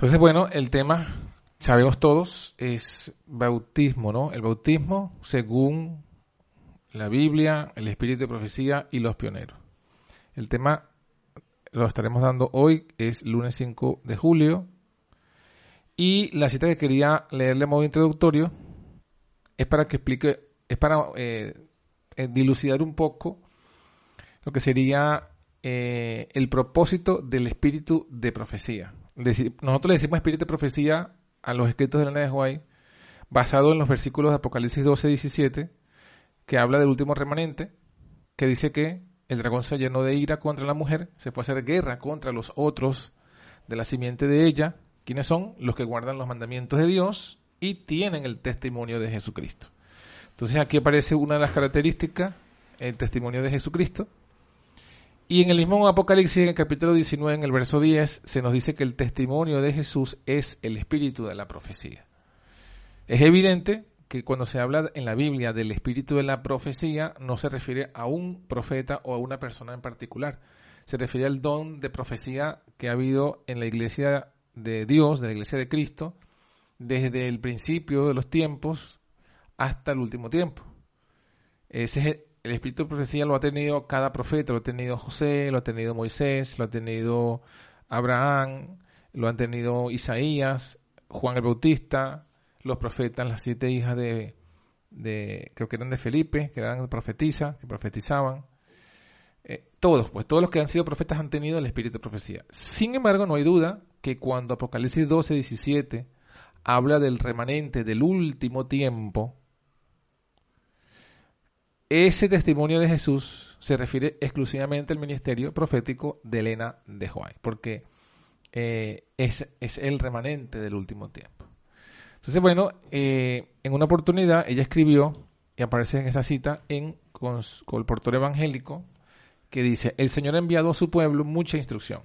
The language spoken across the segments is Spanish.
Entonces, bueno, el tema, sabemos todos, es bautismo, ¿no? El bautismo según la Biblia, el espíritu de profecía y los pioneros. El tema lo estaremos dando hoy, es lunes 5 de julio. Y la cita que quería leerle a modo introductorio es para que explique, es para eh, eh, dilucidar un poco lo que sería eh, el propósito del espíritu de profecía. Nosotros le decimos espíritu de profecía a los escritos de la de White, basado en los versículos de Apocalipsis 12, 17, que habla del último remanente, que dice que el dragón se llenó de ira contra la mujer, se fue a hacer guerra contra los otros de la simiente de ella. ¿Quiénes son? Los que guardan los mandamientos de Dios y tienen el testimonio de Jesucristo. Entonces aquí aparece una de las características, el testimonio de Jesucristo. Y en el mismo Apocalipsis, en el capítulo 19, en el verso 10, se nos dice que el testimonio de Jesús es el espíritu de la profecía. Es evidente que cuando se habla en la Biblia del espíritu de la profecía, no se refiere a un profeta o a una persona en particular. Se refiere al don de profecía que ha habido en la iglesia de Dios, de la iglesia de Cristo, desde el principio de los tiempos hasta el último tiempo. Ese es el espíritu de profecía lo ha tenido cada profeta, lo ha tenido José, lo ha tenido Moisés, lo ha tenido Abraham, lo han tenido Isaías, Juan el Bautista, los profetas, las siete hijas de, de creo que eran de Felipe, que eran profetizas, que profetizaban. Eh, todos, pues todos los que han sido profetas han tenido el espíritu de profecía. Sin embargo, no hay duda que cuando Apocalipsis 12, 17 habla del remanente del último tiempo, ese testimonio de Jesús se refiere exclusivamente al ministerio profético de Elena de Juárez, porque eh, es, el remanente del último tiempo. Entonces, bueno, eh, en una oportunidad ella escribió, y aparece en esa cita, en con, el portor evangélico, que dice, el Señor ha enviado a su pueblo mucha instrucción,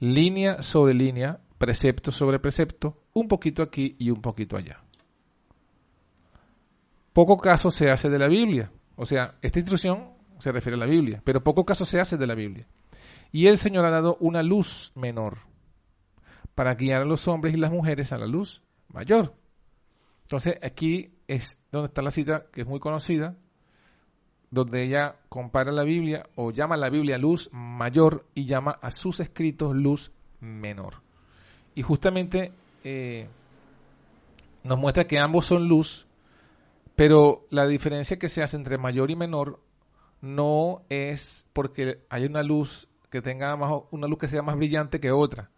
línea sobre línea, precepto sobre precepto, un poquito aquí y un poquito allá. Poco caso se hace de la Biblia, o sea, esta instrucción se refiere a la Biblia, pero poco caso se hace de la Biblia. Y el Señor ha dado una luz menor para guiar a los hombres y las mujeres a la luz mayor. Entonces aquí es donde está la cita que es muy conocida, donde ella compara la Biblia o llama a la Biblia luz mayor y llama a sus escritos luz menor. Y justamente eh, nos muestra que ambos son luz, pero la diferencia que se hace entre mayor y menor no es porque hay una luz que tenga más, una luz que sea más brillante que otra.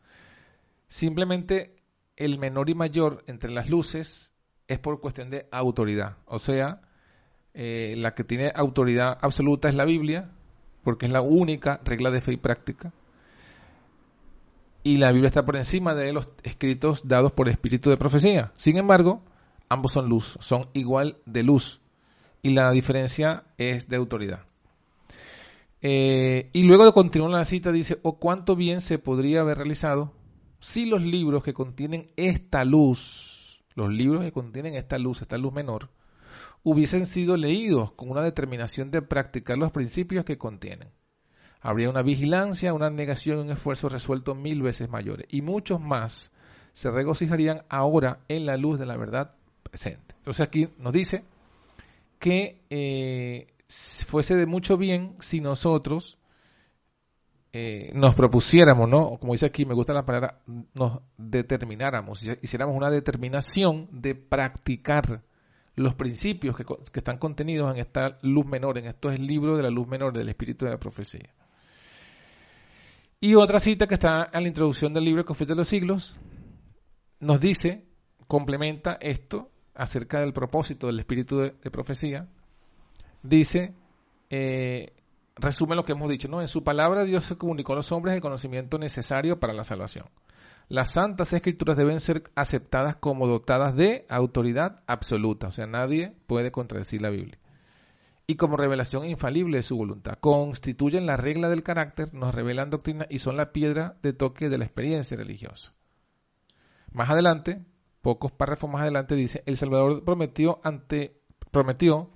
Simplemente el menor y mayor entre las luces es por cuestión de autoridad. O sea, eh, la que tiene autoridad absoluta es la Biblia, porque es la única regla de fe y práctica. Y la Biblia está por encima de los escritos dados por espíritu de profecía. Sin embargo, ambos son luz, son igual de luz. Y la diferencia es de autoridad. Eh, y luego de continuar la cita dice, o cuánto bien se podría haber realizado si los libros que contienen esta luz, los libros que contienen esta luz, esta luz menor, hubiesen sido leídos con una determinación de practicar los principios que contienen. Habría una vigilancia, una negación y un esfuerzo resuelto mil veces mayores. Y muchos más se regocijarían ahora en la luz de la verdad Entonces aquí nos dice que eh, fuese de mucho bien si nosotros eh, nos propusiéramos, ¿no? Como dice aquí, me gusta la palabra, nos determináramos, hiciéramos una determinación de practicar los principios que, están contenidos en esta luz menor, en estos libros de la luz menor del espíritu de la profecía. Y otra cita que está en la introducción del libro Conflicto de los Siglos nos dice, complementa esto, acerca del propósito del espíritu de, profecía, dice, eh, resume lo que hemos dicho, ¿no? En su palabra Dios se comunicó a los hombres el conocimiento necesario para la salvación. Las santas escrituras deben ser aceptadas como dotadas de autoridad absoluta, o sea, nadie puede contradecir la Biblia. Y como revelación infalible de su voluntad. Constituyen la regla del carácter, nos revelan doctrina y son la piedra de toque de la experiencia religiosa. Más adelante, pocos párrafos más adelante dice, el Salvador prometió ante prometió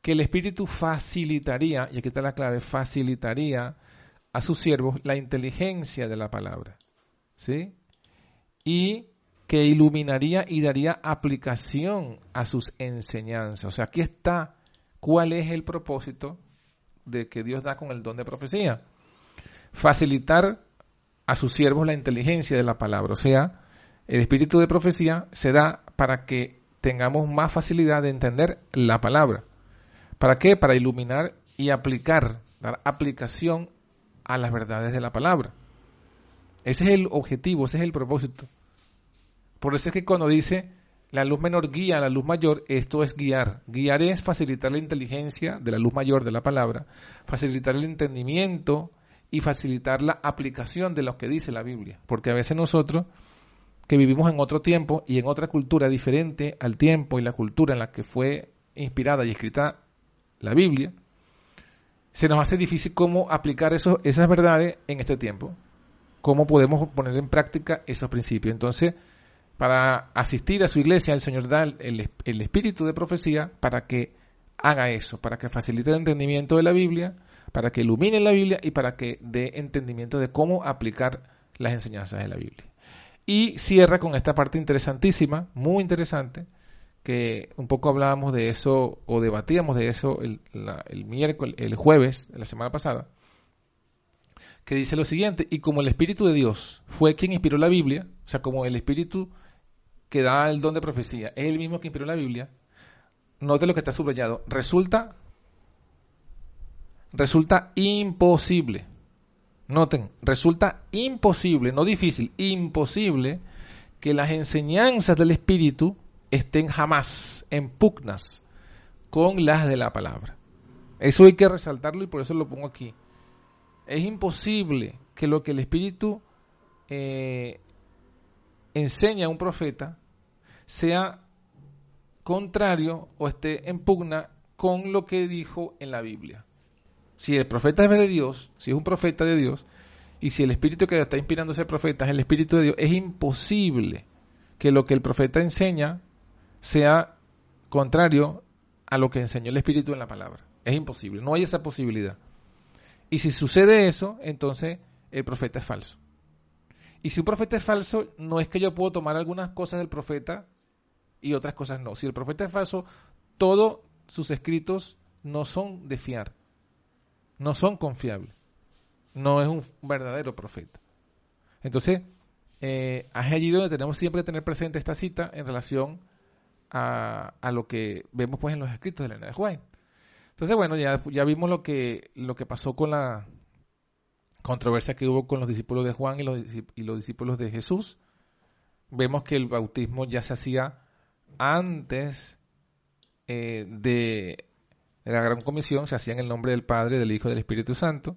que el Espíritu facilitaría, y aquí está la clave, facilitaría a sus siervos la inteligencia de la palabra. ¿Sí? y que iluminaría y daría aplicación a sus enseñanzas. O sea, aquí está cuál es el propósito de que Dios da con el don de profecía. Facilitar a sus siervos la inteligencia de la palabra. O sea, el espíritu de profecía se da para que tengamos más facilidad de entender la palabra. ¿Para qué? Para iluminar y aplicar, dar aplicación a las verdades de la palabra. Ese es el objetivo, ese es el propósito. Por eso es que cuando dice la luz menor guía a la luz mayor, esto es guiar. Guiar es facilitar la inteligencia de la luz mayor de la palabra, facilitar el entendimiento y facilitar la aplicación de lo que dice la Biblia. Porque a veces nosotros, que vivimos en otro tiempo y en otra cultura diferente al tiempo y la cultura en la que fue inspirada y escrita la Biblia, se nos hace difícil cómo aplicar eso, esas verdades en este tiempo. Cómo podemos poner en práctica esos principios. Entonces, para asistir a su iglesia, el Señor da el, el, espíritu de profecía para que haga eso, para que facilite el entendimiento de la Biblia, para que ilumine la Biblia y para que dé entendimiento de cómo aplicar las enseñanzas de la Biblia. Y cierra con esta parte interesantísima, muy interesante, que un poco hablábamos de eso o debatíamos de eso el, el miércoles, el jueves la semana pasada, que dice lo siguiente, y como el Espíritu de Dios fue quien inspiró la Biblia, o sea, como el Espíritu que da el don de profecía es el mismo que inspiró la Biblia, note lo que está subrayado, resulta, resulta imposible. Noten, resulta imposible, no difícil, imposible que las enseñanzas del Espíritu estén jamás en pugnas con las de la palabra. Eso hay que resaltarlo y por eso lo pongo aquí. Es imposible que lo que el Espíritu eh, enseña a un profeta sea contrario o esté en pugna con lo que dijo en la Biblia. Si el profeta es de Dios, si es un profeta de Dios, y si el espíritu que está inspirando a ese profeta es el espíritu de Dios, es imposible que lo que el profeta enseña sea contrario a lo que enseñó el espíritu en la palabra. Es imposible, no hay esa posibilidad. Y si sucede eso, entonces el profeta es falso. Y si un profeta es falso, no es que yo puedo tomar algunas cosas del profeta y otras cosas no. Si el profeta es falso, todos sus escritos no son de fiar, no son confiables. No es un verdadero profeta. Entonces, eh, es allí donde tenemos siempre que tener presente esta cita en relación a, lo que vemos pues en los escritos de Elena de Juan. Entonces, bueno, ya, ya vimos lo que, lo que pasó con la, controversia que hubo con los discípulos de Juan y los, y los discípulos de Jesús. Vemos que el bautismo ya se hacía antes eh, de, la gran comisión, se hacía en el nombre del Padre, del Hijo y del Espíritu Santo.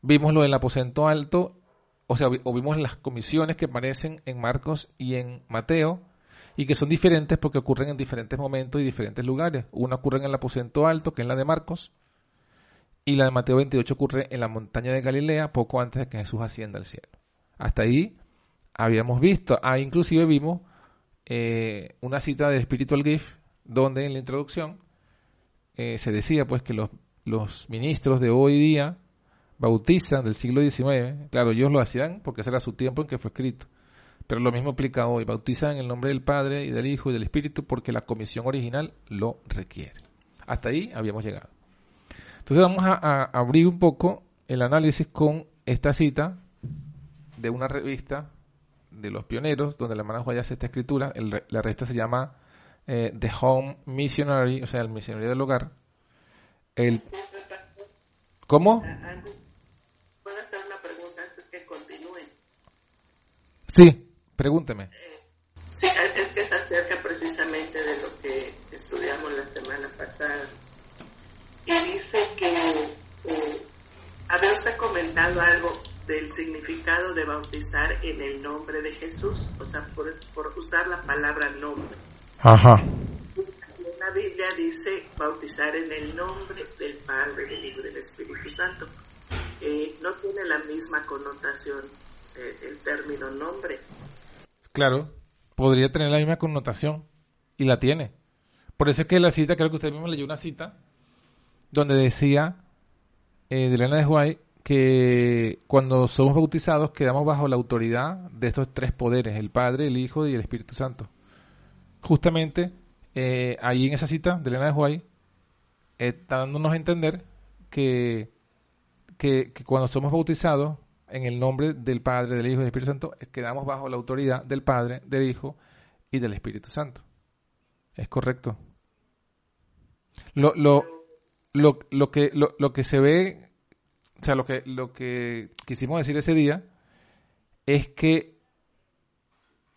Vimos lo del aposento alto, o sea, o vimos las comisiones que aparecen en Marcos y en Mateo, y que son diferentes porque ocurren en diferentes momentos y diferentes lugares. Una ocurre en el aposento alto, que es la de Marcos, y la de Mateo 28 ocurre en la montaña de Galilea poco antes de que Jesús ascienda al cielo. Hasta ahí habíamos visto, ah, inclusive vimos eh, una cita de Spiritual Gift donde en la introducción eh, se decía pues que los, ministros de hoy día bautizan del siglo XIX, claro, ellos lo hacían porque ese era su tiempo en que fue escrito, pero lo mismo aplica hoy, bautizan en el nombre del Padre y del Hijo y del Espíritu porque la comisión original lo requiere. Hasta ahí habíamos llegado. Entonces vamos a, abrir un poco el análisis con esta cita de una revista de los pioneros, donde la hermana hace esta escritura. la revista se llama eh, The Home Missionary, o sea, el misionario del hogar. El, ¿Cómo? ¿Puedo hacer una pregunta antes que continúen? Sí, pregúnteme. Eh, sí, es que se acerca precisamente de lo que estudiamos la semana pasada y dice que eh, había usted comentado algo del significado de bautizar en el nombre de Jesús, o sea, por, usar la palabra nombre. Ajá. La Biblia dice bautizar en el nombre del Padre, del Hijo y del Espíritu Santo. Eh, no tiene la misma connotación eh, el término nombre. Claro, podría tener la misma connotación y la tiene. Por eso es que la cita, creo que usted mismo leyó una cita donde decía eh, de Elena de Huay que cuando somos bautizados quedamos bajo la autoridad de estos tres poderes, el Padre, el Hijo y el Espíritu Santo. Justamente eh, ahí en esa cita de Elena de Huay, está dándonos a entender que, que, cuando somos bautizados en el nombre del Padre, del Hijo y del Espíritu Santo, quedamos bajo la autoridad del Padre, del Hijo y del Espíritu Santo. Es correcto. Lo, lo, lo, lo que, lo, lo que se ve o sea, lo que, lo que quisimos decir ese día es que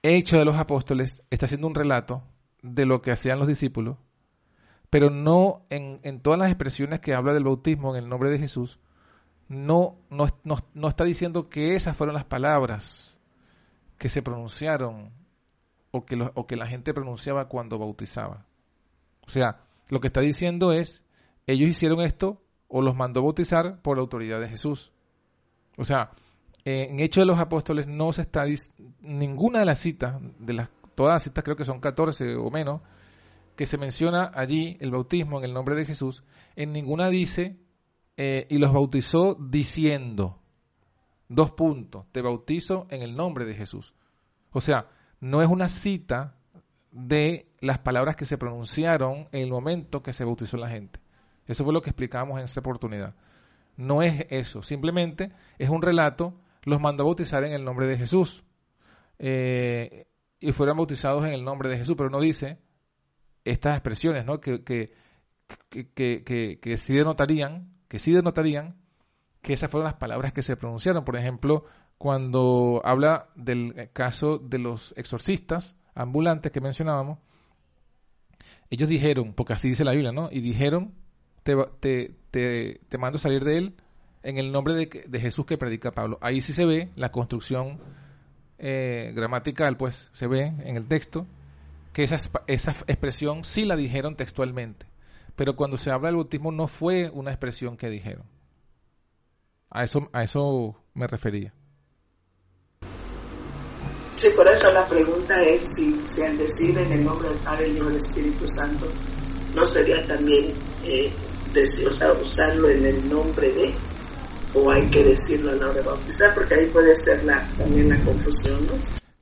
Hecho de los Apóstoles está haciendo un relato de lo que hacían los discípulos, pero no en, todas las expresiones que habla del bautismo en el nombre de Jesús, no, no, no, está diciendo que esas fueron las palabras que se pronunciaron o que, o que la gente pronunciaba cuando bautizaba. O sea, lo que está diciendo es, ellos hicieron esto o los mandó bautizar por la autoridad de Jesús. O sea, en Hechos de los Apóstoles no se está ninguna de las citas, de las todas las citas creo que son 14 o menos, que se menciona allí el bautismo en el nombre de Jesús, en ninguna dice eh, y los bautizó diciendo, dos puntos, te bautizo en el nombre de Jesús. O sea, no es una cita de las palabras que se pronunciaron en el momento que se bautizó la gente. Eso fue lo que explicamos en esa oportunidad. No es eso, simplemente es un relato, los mandó a bautizar en el nombre de Jesús. Eh, y fueron bautizados en el nombre de Jesús, pero no dice estas expresiones, ¿no? Que, que, que, que, sí denotarían, que sí denotarían que esas fueron las palabras que se pronunciaron. Por ejemplo, cuando habla del caso de los exorcistas ambulantes que mencionábamos, ellos dijeron, porque así dice la Biblia, ¿no? Y dijeron te, te, te, mando a salir de él en el nombre de, Jesús que predica Pablo. Ahí sí se ve la construcción eh, gramatical, pues se ve en el texto que esa, esa expresión sí la dijeron textualmente. Pero cuando se habla del bautismo no fue una expresión que dijeron. A eso, a eso me refería. Sí, por eso la pregunta es si, si al decir en el nombre del Padre, y del Espíritu Santo, no sería también eh, usarlo en el nombre de, o hay que decirlo a la hora de bautizar, porque ahí puede ser la, también la confusión, ¿no?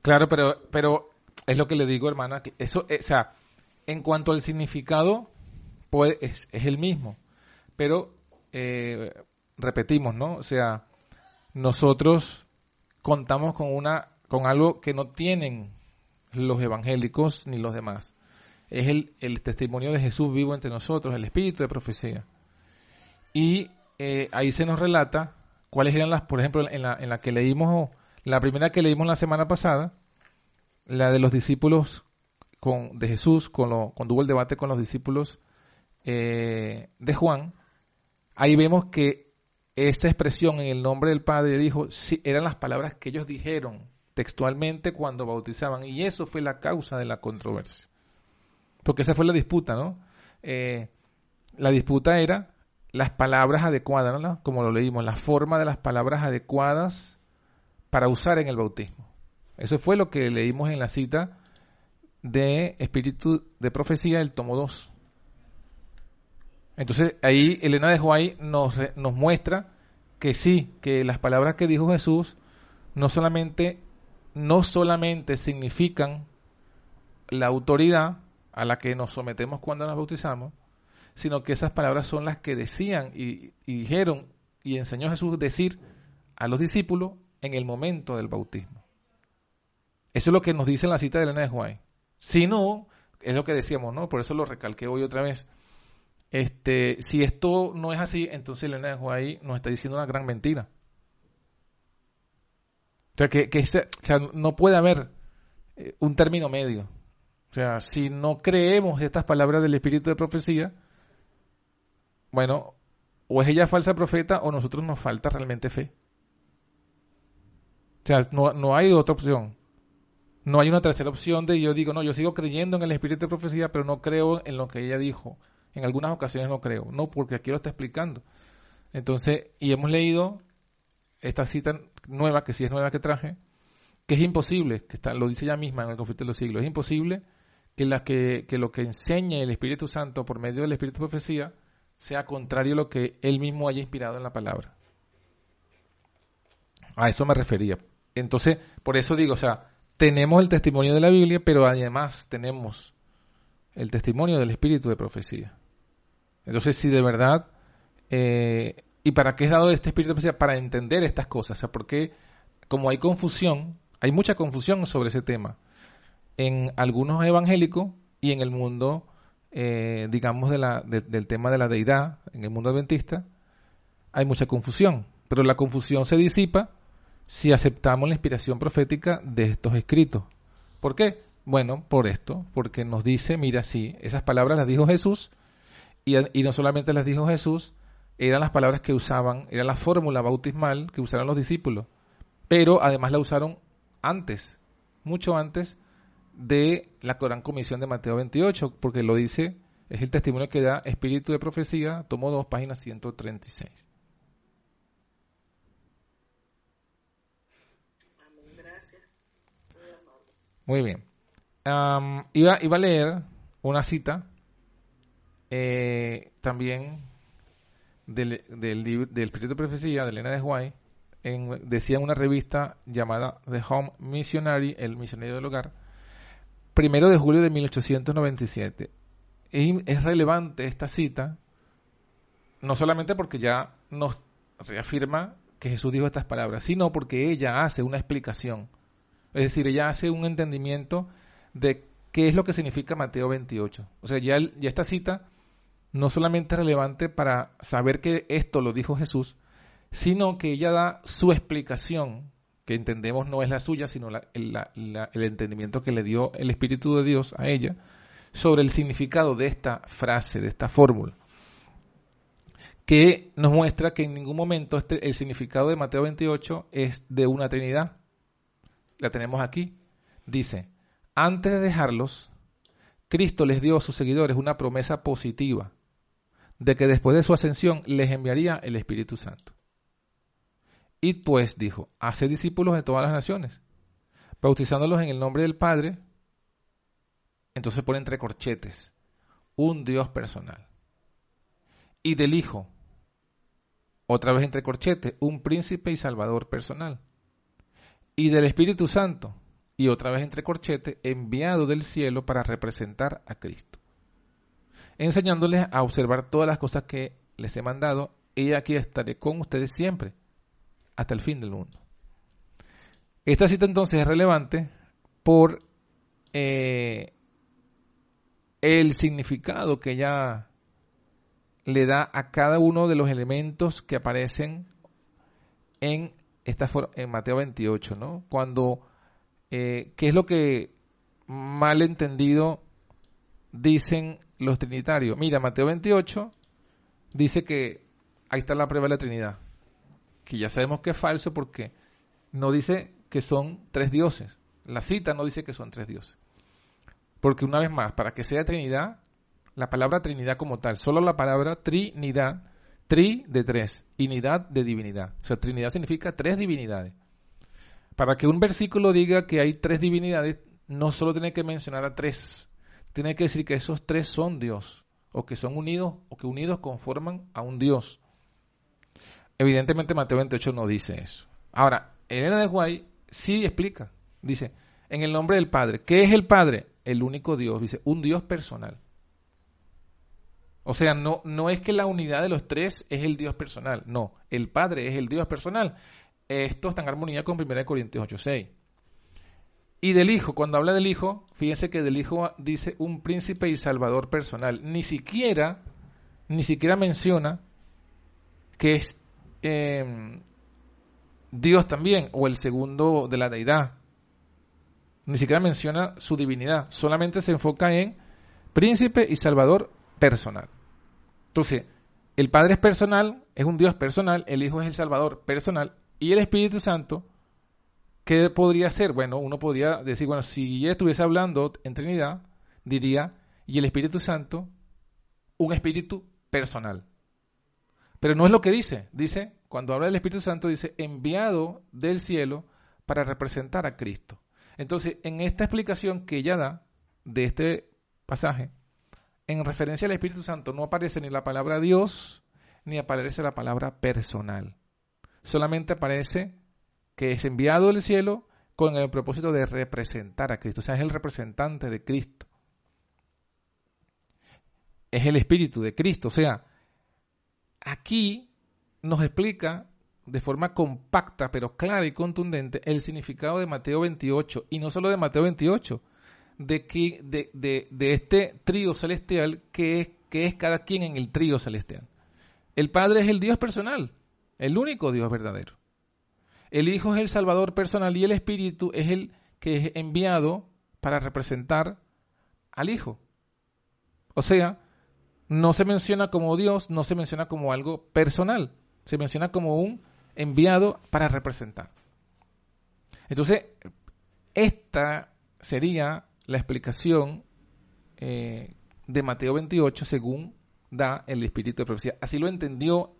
Claro, pero, pero es lo que le digo, hermana, que eso, eh, o sea, en cuanto al significado, pues es, es el mismo, pero eh, repetimos, ¿no? O sea, nosotros contamos con una, con algo que no tienen los evangélicos ni los demás es el, testimonio de Jesús vivo entre nosotros, el espíritu de profecía. Y eh, ahí se nos relata cuáles eran las, por ejemplo, en la, en la que leímos, la primera que leímos la semana pasada, la de los discípulos con, de Jesús, con lo, cuando hubo el debate con los discípulos eh, de Juan, ahí vemos que esta expresión en el nombre del Padre Hijo sí, eran las palabras que ellos dijeron textualmente cuando bautizaban, y eso fue la causa de la controversia. Porque esa fue la disputa, ¿no? Eh, la disputa era las palabras adecuadas, ¿no? Como lo leímos, la forma de las palabras adecuadas para usar en el bautismo. Eso fue lo que leímos en la cita de Espíritu de Profecía, el tomo 2. Entonces ahí Elena de Huay nos, nos muestra que sí, que las palabras que dijo Jesús no solamente, no solamente significan la autoridad, a la que nos sometemos cuando nos bautizamos, sino que esas palabras son las que decían y, dijeron y enseñó Jesús decir a los discípulos en el momento del bautismo. Eso es lo que nos dice la cita de Elena de Juárez. Si no, es lo que decíamos, ¿no? Por eso lo recalqué hoy otra vez. Este, si esto no es así, entonces Elena de Juárez nos está diciendo una gran mentira. O sea, que, que no puede haber eh, un término medio. O sea, si no creemos estas palabras del espíritu de profecía, bueno, o es ella falsa profeta o nosotros nos falta realmente fe. O sea, no, no hay otra opción. No hay una tercera opción de yo digo, no, yo sigo creyendo en el espíritu de profecía, pero no creo en lo que ella dijo. En algunas ocasiones no creo. No, porque aquí lo está explicando. Entonces, y hemos leído esta cita nueva, que sí es nueva que traje, que es imposible, que está, lo dice ella misma en el conflicto de los siglos, es imposible que, la que, que lo que enseñe el Espíritu Santo por medio del Espíritu de profecía sea contrario a lo que él mismo haya inspirado en la palabra. A eso me refería. Entonces, por eso digo, o sea, tenemos el testimonio de la Biblia, pero además tenemos el testimonio del espíritu de profecía. Entonces, si de verdad, eh, ¿y para qué es dado este espíritu de profecía? Para entender estas cosas. O sea, porque como hay confusión, hay mucha confusión sobre ese tema en algunos evangélicos y en el mundo, eh, digamos, del tema de la deidad, en el mundo adventista, hay mucha confusión. Pero la confusión se disipa si aceptamos la inspiración profética de estos escritos. ¿Por qué? Bueno, por esto, porque nos dice, mira, sí, esas palabras las dijo Jesús, y, y no solamente las dijo Jesús, eran las palabras que usaban, era la fórmula bautismal que usaron los discípulos, pero además la usaron antes, mucho antes de la Corán Comisión de Mateo 28, porque lo dice, es el testimonio que da Espíritu de Profecía, tomo dos páginas 136. Muy bien. iba, iba a leer una cita eh, también del, del, Espíritu de Profecía de Elena de en, decía en una revista llamada The Home Missionary, el misionero del hogar, primero de julio de 1897. Es, es relevante esta cita, no solamente porque ya nos reafirma que Jesús dijo estas palabras, sino porque ella hace una explicación es decir, ella hace un entendimiento de qué es lo que significa Mateo 28. O sea, ya, ya esta cita no solamente es relevante para saber que esto lo dijo Jesús, sino que ella da su explicación, que entendemos no es la suya, sino el entendimiento que le dio el Espíritu de Dios a ella, sobre el significado de esta frase, de esta fórmula, que nos muestra que en ningún momento este, el significado de Mateo 28 es de una Trinidad, la tenemos aquí, dice, antes de dejarlos, Cristo les dio a sus seguidores una promesa positiva de que después de su ascensión les enviaría el Espíritu Santo. Y pues dijo, hace discípulos de todas las naciones, bautizándolos en el nombre del Padre, entonces pone entre corchetes, un Dios personal. Y del Hijo, otra vez entre corchetes, un príncipe y salvador personal. Y del Espíritu Santo, y otra vez entre corchetes, enviado del cielo para representar a Cristo, enseñándoles a observar todas las cosas que les he mandado, y aquí estaré con ustedes siempre, hasta el fin del mundo. Esta cita entonces es relevante por eh, el significado que ella le da a cada uno de los elementos que aparecen en esta en Mateo 28, ¿no? Cuando, eh, ¿qué es lo que mal entendido dicen los trinitarios? Mira, Mateo 28 dice que ahí está la prueba de la Trinidad, que ya sabemos que es falso porque no dice que son tres dioses. La cita no dice que son tres dioses. Porque una vez más, para que sea Trinidad, la palabra Trinidad como tal, solo la palabra Trinidad Tri de tres, unidad de divinidad. O sea, Trinidad significa tres divinidades. Para que un versículo diga que hay tres divinidades, no solo tiene que mencionar a tres, tiene que decir que esos tres son Dios, o que son unidos, o que unidos conforman a un Dios. Evidentemente Mateo 28 no dice eso. Ahora, Elena de Guay sí explica, dice, en el nombre del Padre. ¿Qué es el Padre? El único Dios, dice, un Dios personal. O sea, no, no es que la unidad de los tres es el Dios personal, no, el Padre es el Dios personal. Esto está en armonía con 1 Corintios 8:6. Y del Hijo, cuando habla del Hijo, fíjense que del Hijo dice un príncipe y salvador personal. Ni siquiera, ni siquiera menciona que es em, Dios también, o el segundo de la deidad. Ni siquiera menciona su divinidad, solamente se enfoca en príncipe y salvador personal. Entonces, el Padre es personal, es un Dios personal, el Hijo es el Salvador personal y el Espíritu Santo, ¿qué podría ser? Bueno, uno podría decir, bueno, si ya estuviese hablando en Trinidad, diría, y el Espíritu Santo, un Espíritu personal. Pero no es lo que dice. Dice, cuando habla del Espíritu Santo, dice, enviado del cielo para representar a Cristo. Entonces, en esta explicación que ella da de este pasaje, en referencia al Espíritu Santo no aparece ni la palabra Dios ni aparece la palabra personal. Solamente aparece que es enviado del cielo con el propósito de representar a Cristo. O sea, es el representante de Cristo. Es el Espíritu de Cristo. O sea, aquí nos explica de forma compacta, pero clara y contundente, el significado de Mateo 28. Y no solo de Mateo 28, de, que, de, de, este trío celestial que es, que es cada quien en el trío celestial. El Padre es el Dios personal, el único Dios verdadero. El Hijo es el Salvador personal y el Espíritu es el que es enviado para representar al Hijo. O sea, no se menciona como Dios, no se menciona como algo personal, se menciona como un enviado para representar. Entonces, esta sería la explicación eh, de Mateo 28 según da el espíritu de profecía. Así lo entendió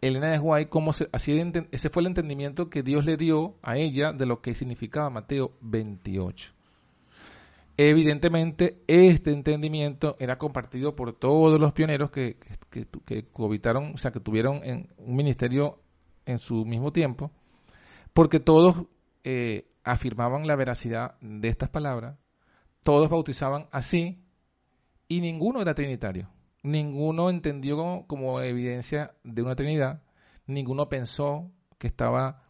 Elena de Guay, como así ese fue el entendimiento que Dios le dio a ella de lo que significaba Mateo 28. Evidentemente, este entendimiento era compartido por todos los pioneros que, que, que, o sea, que tuvieron en un ministerio en su mismo tiempo, porque todos eh, afirmaban la veracidad de estas palabras, todos bautizaban así, y ninguno era trinitario. Ninguno entendió como evidencia de una trinidad, ninguno pensó que estaba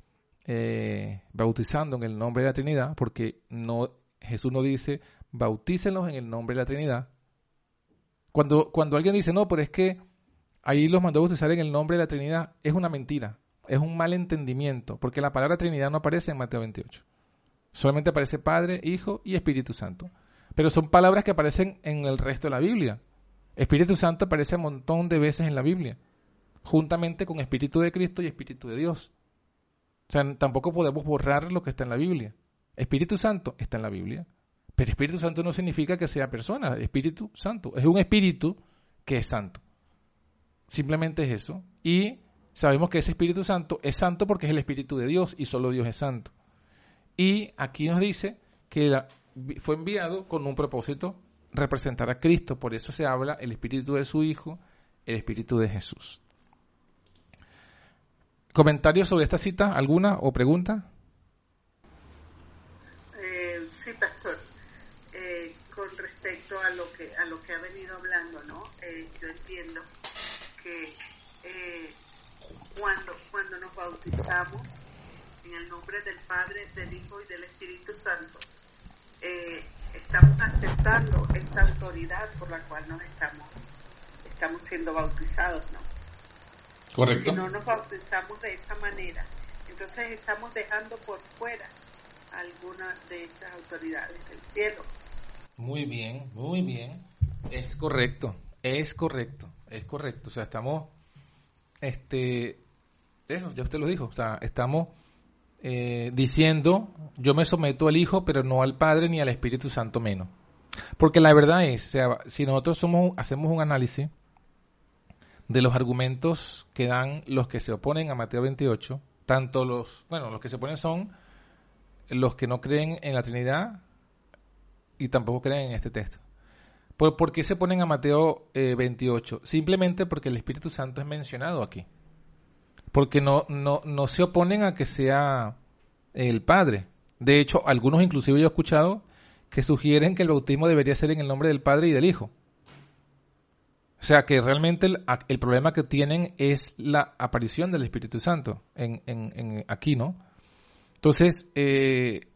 eh, bautizando en el nombre de la Trinidad, porque no, Jesús no dice bautícenlos en el nombre de la Trinidad. Cuando, cuando alguien dice, no, pero es que ahí los mandó a bautizar en el nombre de la Trinidad, es una mentira, es un mal entendimiento, porque la palabra Trinidad no aparece en Mateo 28. Solamente aparece Padre, Hijo y Espíritu Santo. Pero son palabras que aparecen en el resto de la Biblia. Espíritu Santo aparece un montón de veces en la Biblia, juntamente con Espíritu de Cristo y Espíritu de Dios. O sea, tampoco podemos borrar lo que está en la Biblia. Espíritu Santo está en la Biblia. Pero Espíritu Santo no significa que sea persona. Espíritu Santo es un espíritu que es santo. Simplemente es eso. Y sabemos que ese Espíritu Santo es santo porque es el Espíritu de Dios y solo Dios es santo. Y aquí nos dice que fue enviado con un propósito, representar a Cristo. Por eso se habla el Espíritu de su Hijo, el Espíritu de Jesús. ¿Comentarios sobre esta cita? ¿Alguna o pregunta? Lo que a lo que ha venido hablando, ¿no? Eh, yo entiendo que eh, cuando cuando nos bautizamos en el nombre del Padre, del Hijo y del Espíritu Santo, eh, estamos aceptando esa autoridad por la cual nos estamos estamos siendo bautizados, ¿no? Correcto. Si no nos bautizamos de esa manera, entonces estamos dejando por fuera alguna de estas autoridades del cielo muy bien, muy bien. Es correcto, es correcto, es correcto. O sea, estamos, este, eso, ya usted lo dijo, o sea, estamos eh, diciendo, yo me someto al Hijo, pero no al Padre ni al Espíritu Santo menos. Porque la verdad es, o sea, si nosotros somos, hacemos un análisis de los argumentos que dan los que se oponen a Mateo 28, tanto los, bueno, los que se oponen son los que no creen en la Trinidad, y tampoco creen en este texto. ¿Por, qué se ponen a Mateo 28? Eh, Simplemente porque el Espíritu Santo es mencionado aquí. Porque no, no, no se oponen a que sea el Padre. De hecho, algunos inclusive yo he escuchado que sugieren que el bautismo debería ser en el nombre del Padre y del Hijo. O sea que realmente el, problema que tienen es la aparición del Espíritu Santo en, en, aquí, ¿no? Entonces, eh,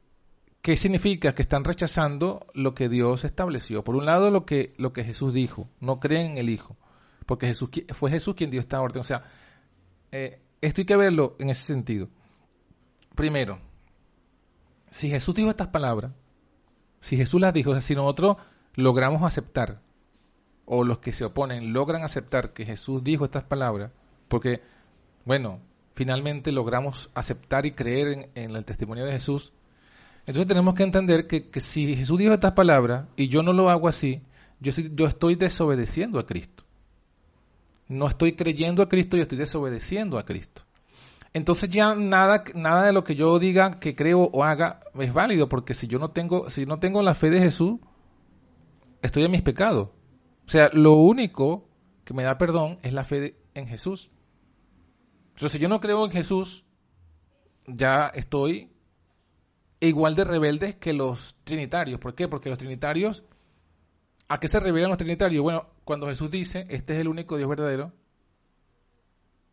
¿Qué significa? Que están rechazando lo que Dios estableció. Por un lado, lo que, lo que Jesús dijo. No creen en el Hijo. Porque Jesús, fue Jesús quien dio esta orden. O sea, eh, esto hay que verlo en ese sentido. Primero, si Jesús dijo estas palabras, si Jesús las dijo, o sea, si nosotros logramos aceptar, o los que se oponen logran aceptar que Jesús dijo estas palabras, porque, bueno, finalmente logramos aceptar y creer en el testimonio de Jesús, entonces tenemos que entender que, si Jesús dijo estas palabras y yo no lo hago así, yo, yo estoy desobedeciendo a Cristo. No estoy creyendo a Cristo, yo estoy desobedeciendo a Cristo. Entonces ya nada, nada de lo que yo diga, que creo o haga es válido, porque si yo no tengo, si no tengo la fe de Jesús, estoy en mis pecados. O sea, lo único que me da perdón es la fe en Jesús. Entonces, si yo no creo en Jesús, ya estoy igual de rebeldes que los trinitarios. ¿Por qué? Porque los trinitarios, ¿a qué se revelan los trinitarios? Bueno, cuando Jesús dice, este es el único Dios verdadero,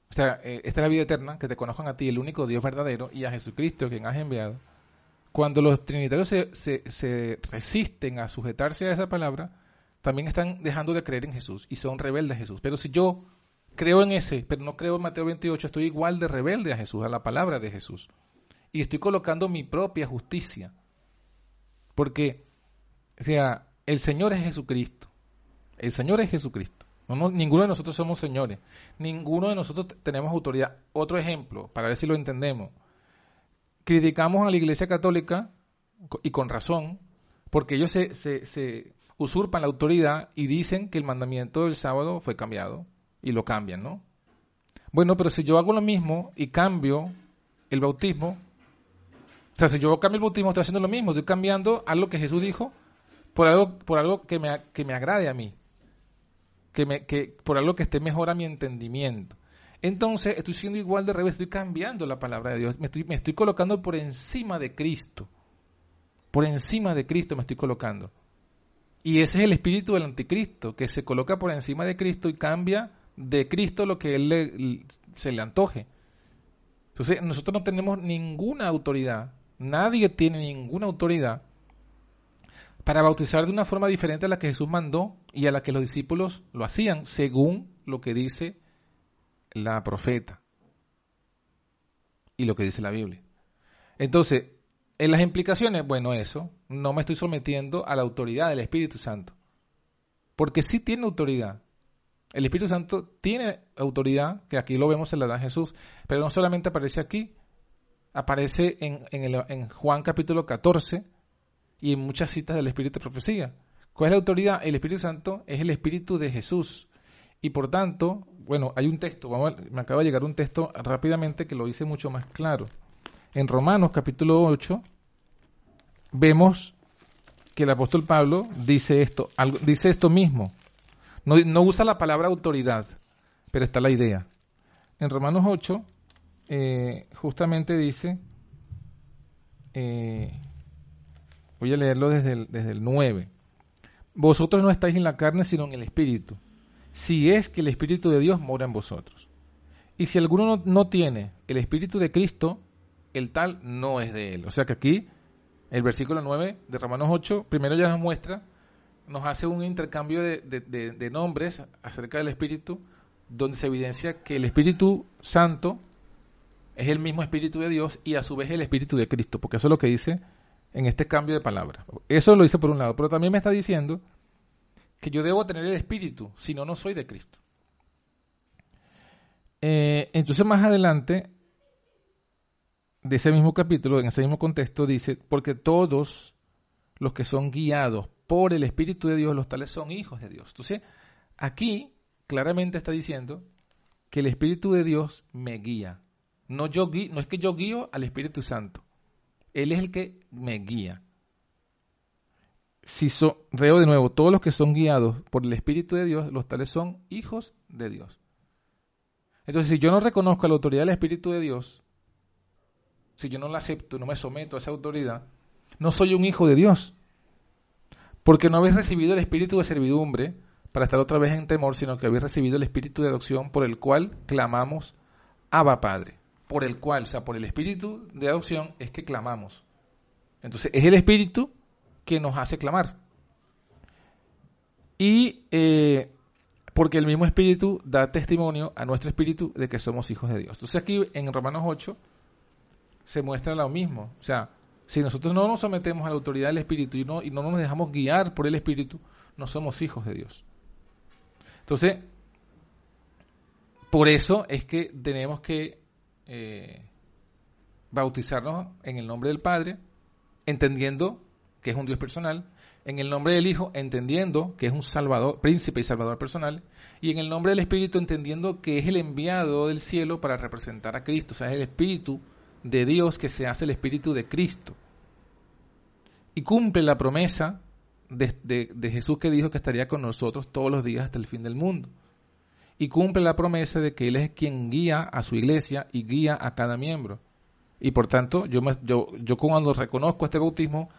o sea, eh, esta es la vida eterna, que te conozcan a ti, el único Dios verdadero, y a Jesucristo, quien has enviado. Cuando los trinitarios se, se, resisten a sujetarse a esa palabra, también están dejando de creer en Jesús y son rebeldes a Jesús. Pero si yo creo en ese, pero no creo en Mateo 28, estoy igual de rebelde a Jesús, a la palabra de Jesús. Y estoy colocando mi propia justicia. Porque, o sea, el Señor es Jesucristo. El Señor es Jesucristo. No, ninguno de nosotros somos señores. Ninguno de nosotros tenemos autoridad. Otro ejemplo, para ver si lo entendemos. Criticamos a la Iglesia Católica, y con razón, porque ellos se, se, usurpan la autoridad y dicen que el mandamiento del sábado fue cambiado. Y lo cambian, ¿no? Bueno, pero si yo hago lo mismo y cambio el bautismo, sea, si yo cambio el bautismo, estoy haciendo lo mismo, estoy cambiando algo que Jesús dijo por algo, por algo que, me, que me agrade a mí que, me, que por algo que esté mejor a mi entendimiento. Entonces estoy siendo igual de revés, estoy cambiando la palabra de Dios, me estoy, me estoy colocando por encima de Cristo. Por encima de Cristo me estoy colocando. Y ese es el espíritu del anticristo, que se coloca por encima de Cristo y cambia de Cristo lo que él se le antoje. Entonces nosotros no tenemos ninguna autoridad, nadie tiene ninguna autoridad para bautizar de una forma diferente a la que Jesús mandó y a la que los discípulos lo hacían, según lo que dice la profeta y lo que dice la Biblia. Entonces, en las implicaciones, bueno, eso, no me estoy sometiendo a la autoridad del Espíritu Santo, porque sí tiene autoridad. El Espíritu Santo tiene autoridad, que aquí lo vemos en la de Jesús, pero no solamente aparece aquí, aparece en, en Juan capítulo 14, y en muchas citas del Espíritu de profecía. ¿Cuál es la autoridad? El Espíritu Santo es el Espíritu de Jesús. Y por tanto, bueno, hay un texto, me acaba de llegar un texto rápidamente que lo dice mucho más claro. En Romanos capítulo 8 vemos que el apóstol Pablo dice esto, dice esto mismo. No, no, usa la palabra autoridad, pero está la idea. En Romanos 8 eh, justamente dice, eh, Voy a leerlo desde el, desde el 9. Vosotros no estáis en la carne, sino en el Espíritu. Si es que el Espíritu de Dios mora en vosotros. Y si alguno no, tiene el Espíritu de Cristo, el tal no es de él. O sea que aquí, el versículo 9 de Romanos 8, primero ya nos muestra, nos hace un intercambio de, de nombres acerca del Espíritu, donde se evidencia que el Espíritu Santo es el mismo Espíritu de Dios y a su vez el Espíritu de Cristo, porque eso es lo que dice en este cambio de palabra. Eso lo hice por un lado, pero también me está diciendo que yo debo tener el espíritu, si no, no soy de Cristo. Eh, entonces más adelante, de ese mismo capítulo, en ese mismo contexto, dice, porque todos los que son guiados por el Espíritu de Dios, los tales son hijos de Dios. Entonces, aquí claramente está diciendo que el Espíritu de Dios me guía. No, yo no es que yo guío al Espíritu Santo. Él es el que me guía. Si so, reo de nuevo, todos los que son guiados por el Espíritu de Dios, los tales son hijos de Dios. Entonces, si yo no reconozco la autoridad del Espíritu de Dios, si yo no la acepto, no me someto a esa autoridad, no soy un hijo de Dios. Porque no habéis recibido el espíritu de servidumbre para estar otra vez en temor, sino que habéis recibido el espíritu de adopción por el cual clamamos Abba Padre por el cual, o sea, por el espíritu de adopción, es que clamamos. Entonces, es el espíritu que nos hace clamar. Y eh, porque el mismo espíritu da testimonio a nuestro espíritu de que somos hijos de Dios. Entonces, aquí en Romanos 8 se muestra lo mismo. O sea, si nosotros no nos sometemos a la autoridad del espíritu y no, y no nos dejamos guiar por el espíritu, no somos hijos de Dios. Entonces, por eso es que tenemos que eh, bautizarnos en el nombre del Padre, entendiendo que es un Dios personal, en el nombre del Hijo, entendiendo que es un Salvador, príncipe y Salvador personal, y en el nombre del Espíritu, entendiendo que es el enviado del cielo para representar a Cristo, o sea, es el Espíritu de Dios que se hace el Espíritu de Cristo. Y cumple la promesa de Jesús que dijo que estaría con nosotros todos los días hasta el fin del mundo y cumple la promesa de que Él es quien guía a su iglesia y guía a cada miembro. Y por tanto, yo, me, yo, yo cuando reconozco este bautismo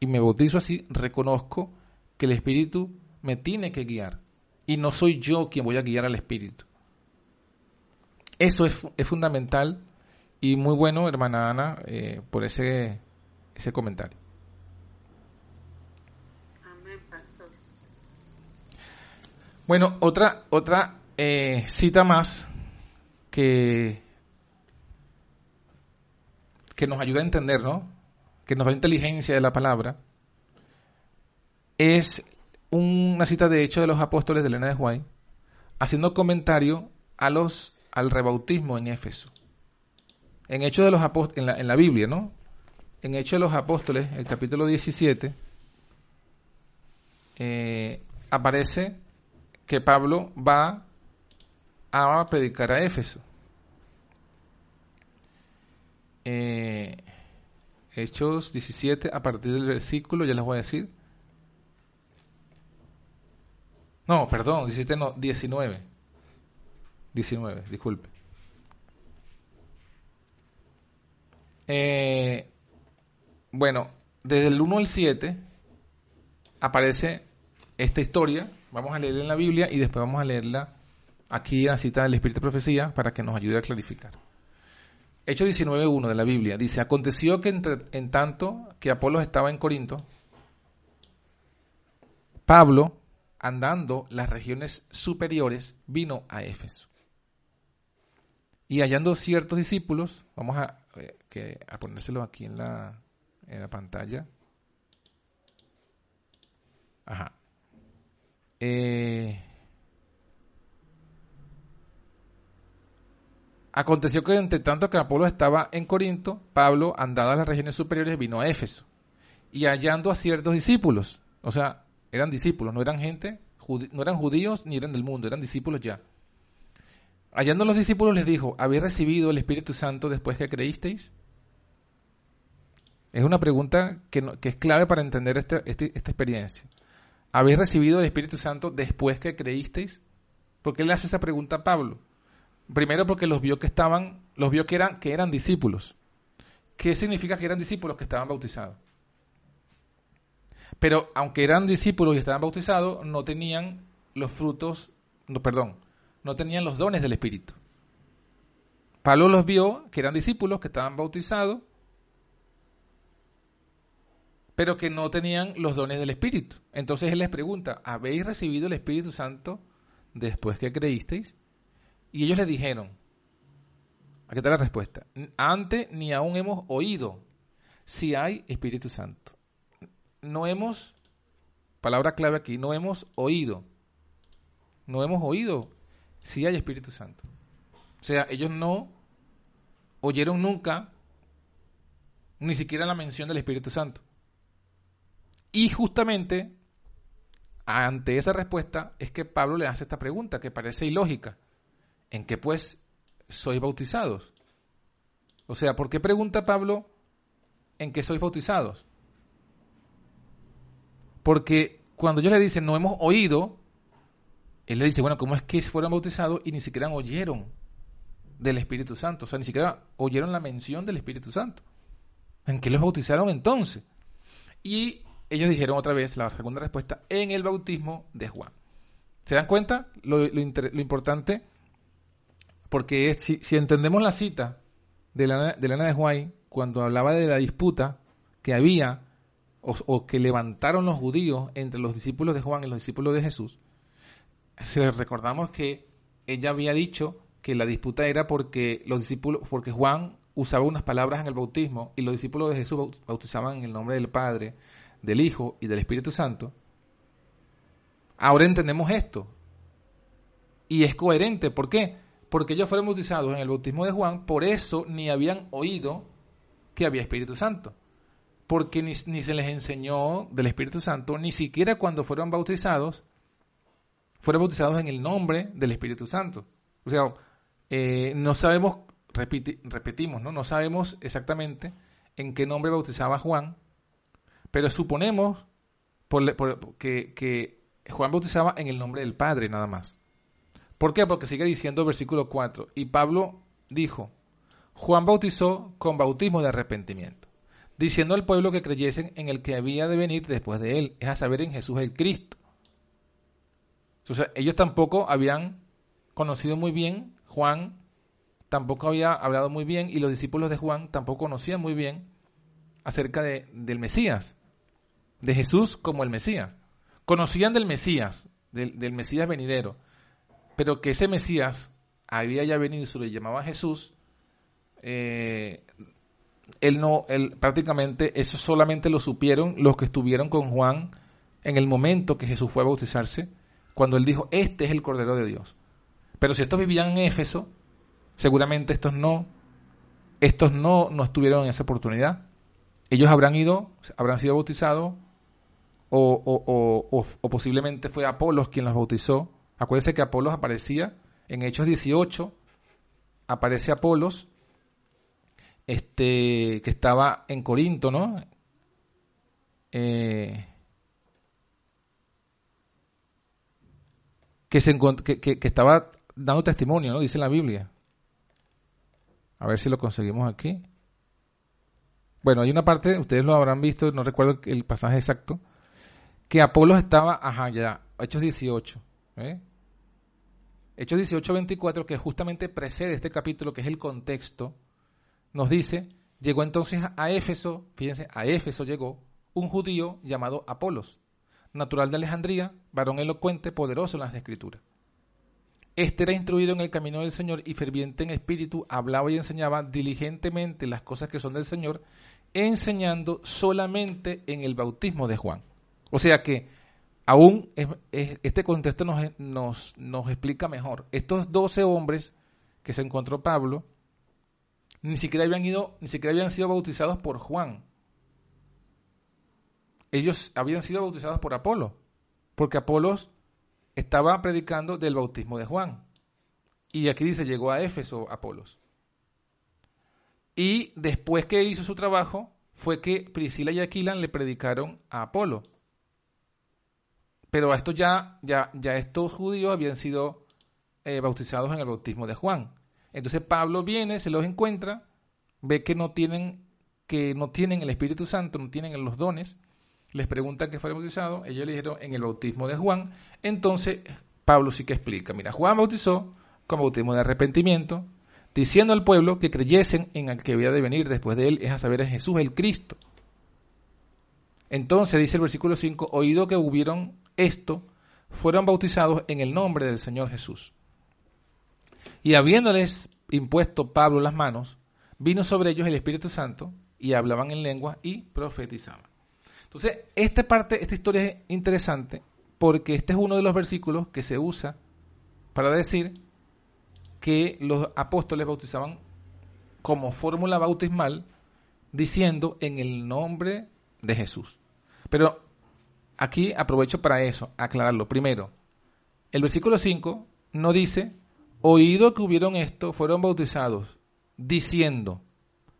y me bautizo así, reconozco que el Espíritu me tiene que guiar. Y no soy yo quien voy a guiar al Espíritu. Eso es, es fundamental y muy bueno, hermana Ana, eh, por ese, ese comentario. Amén, pastor. Bueno, otra, otra eh, cita más que, que nos ayuda a entender, ¿no? Que nos da inteligencia de la palabra, es una cita de hecho de los apóstoles de Elena de Juárez, haciendo comentario a los, al rebautismo en Éfeso. En Hechos de los Apóstoles, en la, en la Biblia, ¿no? En Hechos de los Apóstoles, el capítulo 17, eh, aparece que Pablo va a predicar a Éfeso. Eh, Hechos 17, a partir del versículo, ya les voy a decir. No, perdón, 17 no, 19. 19, disculpe. Eh, bueno, desde el 1 al 7 aparece esta historia. Vamos a leerla en la Biblia y después vamos a leerla aquí la cita del Espíritu de Profecía para que nos ayude a clarificar. Hechos 19.1 de la Biblia dice, aconteció que entre- en tanto que Apolos estaba en Corinto, Pablo, andando las regiones superiores, vino a Éfeso. Y hallando ciertos discípulos, vamos a, eh, que, aquí en la, en la pantalla. Ajá. Eh, aconteció que entre tanto que Apolo estaba en Corinto, Pablo, andado a las regiones superiores, vino a Éfeso. Y hallando a ciertos discípulos, o sea, eran discípulos, no eran gente, no eran judíos ni eran del mundo, eran discípulos ya. Hallando a los discípulos les dijo, ¿habéis recibido el Espíritu Santo después que creísteis? Es una pregunta que, que es clave para entender este- este- esta experiencia. ¿Habéis recibido el Espíritu Santo después que creísteis? ¿Por qué le hace esa pregunta a Pablo? Primero porque los vio que estaban, los vio que eran, que eran discípulos. ¿Qué significa que eran discípulos? Que estaban bautizados. Pero aunque eran discípulos y estaban bautizados, no tenían los frutos, no, perdón, no tenían los dones del Espíritu. Pablo los vio que eran discípulos, que estaban bautizados, pero que no tenían los dones del Espíritu. Entonces él les pregunta, ¿habéis recibido el Espíritu Santo después que creísteis? Y ellos le dijeron, aquí está la respuesta, antes ni aún hemos oído si hay Espíritu Santo. No hemos, palabra clave aquí, no hemos oído, no hemos oído si hay Espíritu Santo. O sea, ellos no oyeron nunca ni siquiera la mención del Espíritu Santo. Y justamente ante esa respuesta es que Pablo le hace esta pregunta que parece ilógica. ¿En qué pues sois bautizados? O sea, ¿por qué pregunta Pablo en qué sois bautizados? Porque cuando ellos le dicen no hemos oído, él le dice, bueno, ¿cómo es que fueron bautizados y ni siquiera oyeron del Espíritu Santo? O sea, ni siquiera oyeron la mención del Espíritu Santo. ¿En qué los bautizaron entonces? Y ellos dijeron otra vez, la segunda respuesta, en el bautismo de Juan. ¿Se dan cuenta lo importante? Porque si, entendemos la cita de la, de Elena de Juan, cuando hablaba de la disputa que había o, que levantaron los judíos entre los discípulos de Juan y los discípulos de Jesús, se recordamos que ella había dicho que la disputa era porque los discípulos, porque Juan usaba unas palabras en el bautismo y los discípulos de Jesús baut- bautizaban en el nombre del Padre, del Hijo y del Espíritu Santo. Ahora entendemos esto. Y es coherente. ¿Por qué? Porque ellos fueron bautizados en el bautismo de Juan, por eso ni habían oído que había Espíritu Santo. Porque ni, ni se les enseñó del Espíritu Santo, ni siquiera cuando fueron bautizados, fueron bautizados en el nombre del Espíritu Santo. O sea, eh, no sabemos, repetimos, ¿no? No sabemos exactamente en qué nombre bautizaba Juan, pero suponemos por que Juan bautizaba en el nombre del Padre nada más. ¿Por qué? Porque sigue diciendo versículo 4. Y Pablo dijo, Juan bautizó con bautismo de arrepentimiento, diciendo al pueblo que creyesen en el que había de venir después de él, es a saber, en Jesús el Cristo. Entonces, ellos tampoco habían conocido muy bien, Juan tampoco había hablado muy bien y los discípulos de Juan tampoco conocían muy bien acerca de, del Mesías, de Jesús como el Mesías. Conocían del Mesías, del, del Mesías venidero, pero que ese Mesías había ya venido y se le llamaba Jesús, eh, él no, él prácticamente eso solamente lo supieron los que estuvieron con Juan en el momento que Jesús fue a bautizarse, cuando él dijo, este es el Cordero de Dios. Pero si estos vivían en Éfeso, seguramente estos no, estos no, no estuvieron en esa oportunidad. Ellos habrán ido, habrán sido bautizados, o, o, o, o posiblemente fue Apolos quien los bautizó. Acuérdense que Apolos aparecía en Hechos 18, aparece Apolos, este, que estaba en Corinto, ¿no? Eh, que, se que, que, que, estaba dando testimonio, ¿no? Dice la Biblia. A ver si lo conseguimos aquí. Bueno, hay una parte, ustedes lo habrán visto, no recuerdo el pasaje exacto, que Apolos estaba, ajá, ya, Hechos 18. ¿Eh? Hechos 18, 24, que justamente precede este capítulo, que es el contexto, nos dice, llegó entonces a Éfeso, fíjense, a Éfeso llegó un judío llamado Apolos, natural de Alejandría, varón elocuente, poderoso en las escrituras. Este era instruido en el camino del Señor y ferviente en espíritu, hablaba y enseñaba diligentemente las cosas que son del Señor, enseñando solamente en el bautismo de Juan. O sea que aún este contexto nos, nos, nos explica mejor. Estos doce hombres que se encontró Pablo, ni siquiera habían ido, ni siquiera habían sido bautizados por Juan. Ellos habían sido bautizados por Apolo, porque Apolos estaba predicando del bautismo de Juan. Y aquí dice, llegó a Éfeso Apolos. Y después que hizo su trabajo, fue que Priscila y Aquila le predicaron a Apolo. Pero estos ya, ya, ya estos judíos habían sido eh, bautizados en el bautismo de Juan. Entonces Pablo viene, se los encuentra, ve que no tienen, que no tienen el Espíritu Santo, no tienen los dones, les preguntan que fueron bautizados, ellos le dijeron en el bautismo de Juan. Entonces Pablo sí que explica, mira, Juan bautizó con bautismo de arrepentimiento, diciendo al pueblo que creyesen en el que había de venir después de él, es a saber, en Jesús el Cristo. Entonces dice el versículo 5, oído que hubieron esto, fueron bautizados en el nombre del Señor Jesús. Y habiéndoles impuesto Pablo las manos, vino sobre ellos el Espíritu Santo y hablaban en lengua y profetizaban. Entonces, esta parte, esta historia es interesante porque este es uno de los versículos que se usa para decir que los apóstoles bautizaban como fórmula bautismal diciendo en el nombre de Jesús. Pero aquí aprovecho para eso, aclararlo. Primero, el versículo 5 no dice, oído que hubieron esto, fueron bautizados, diciendo,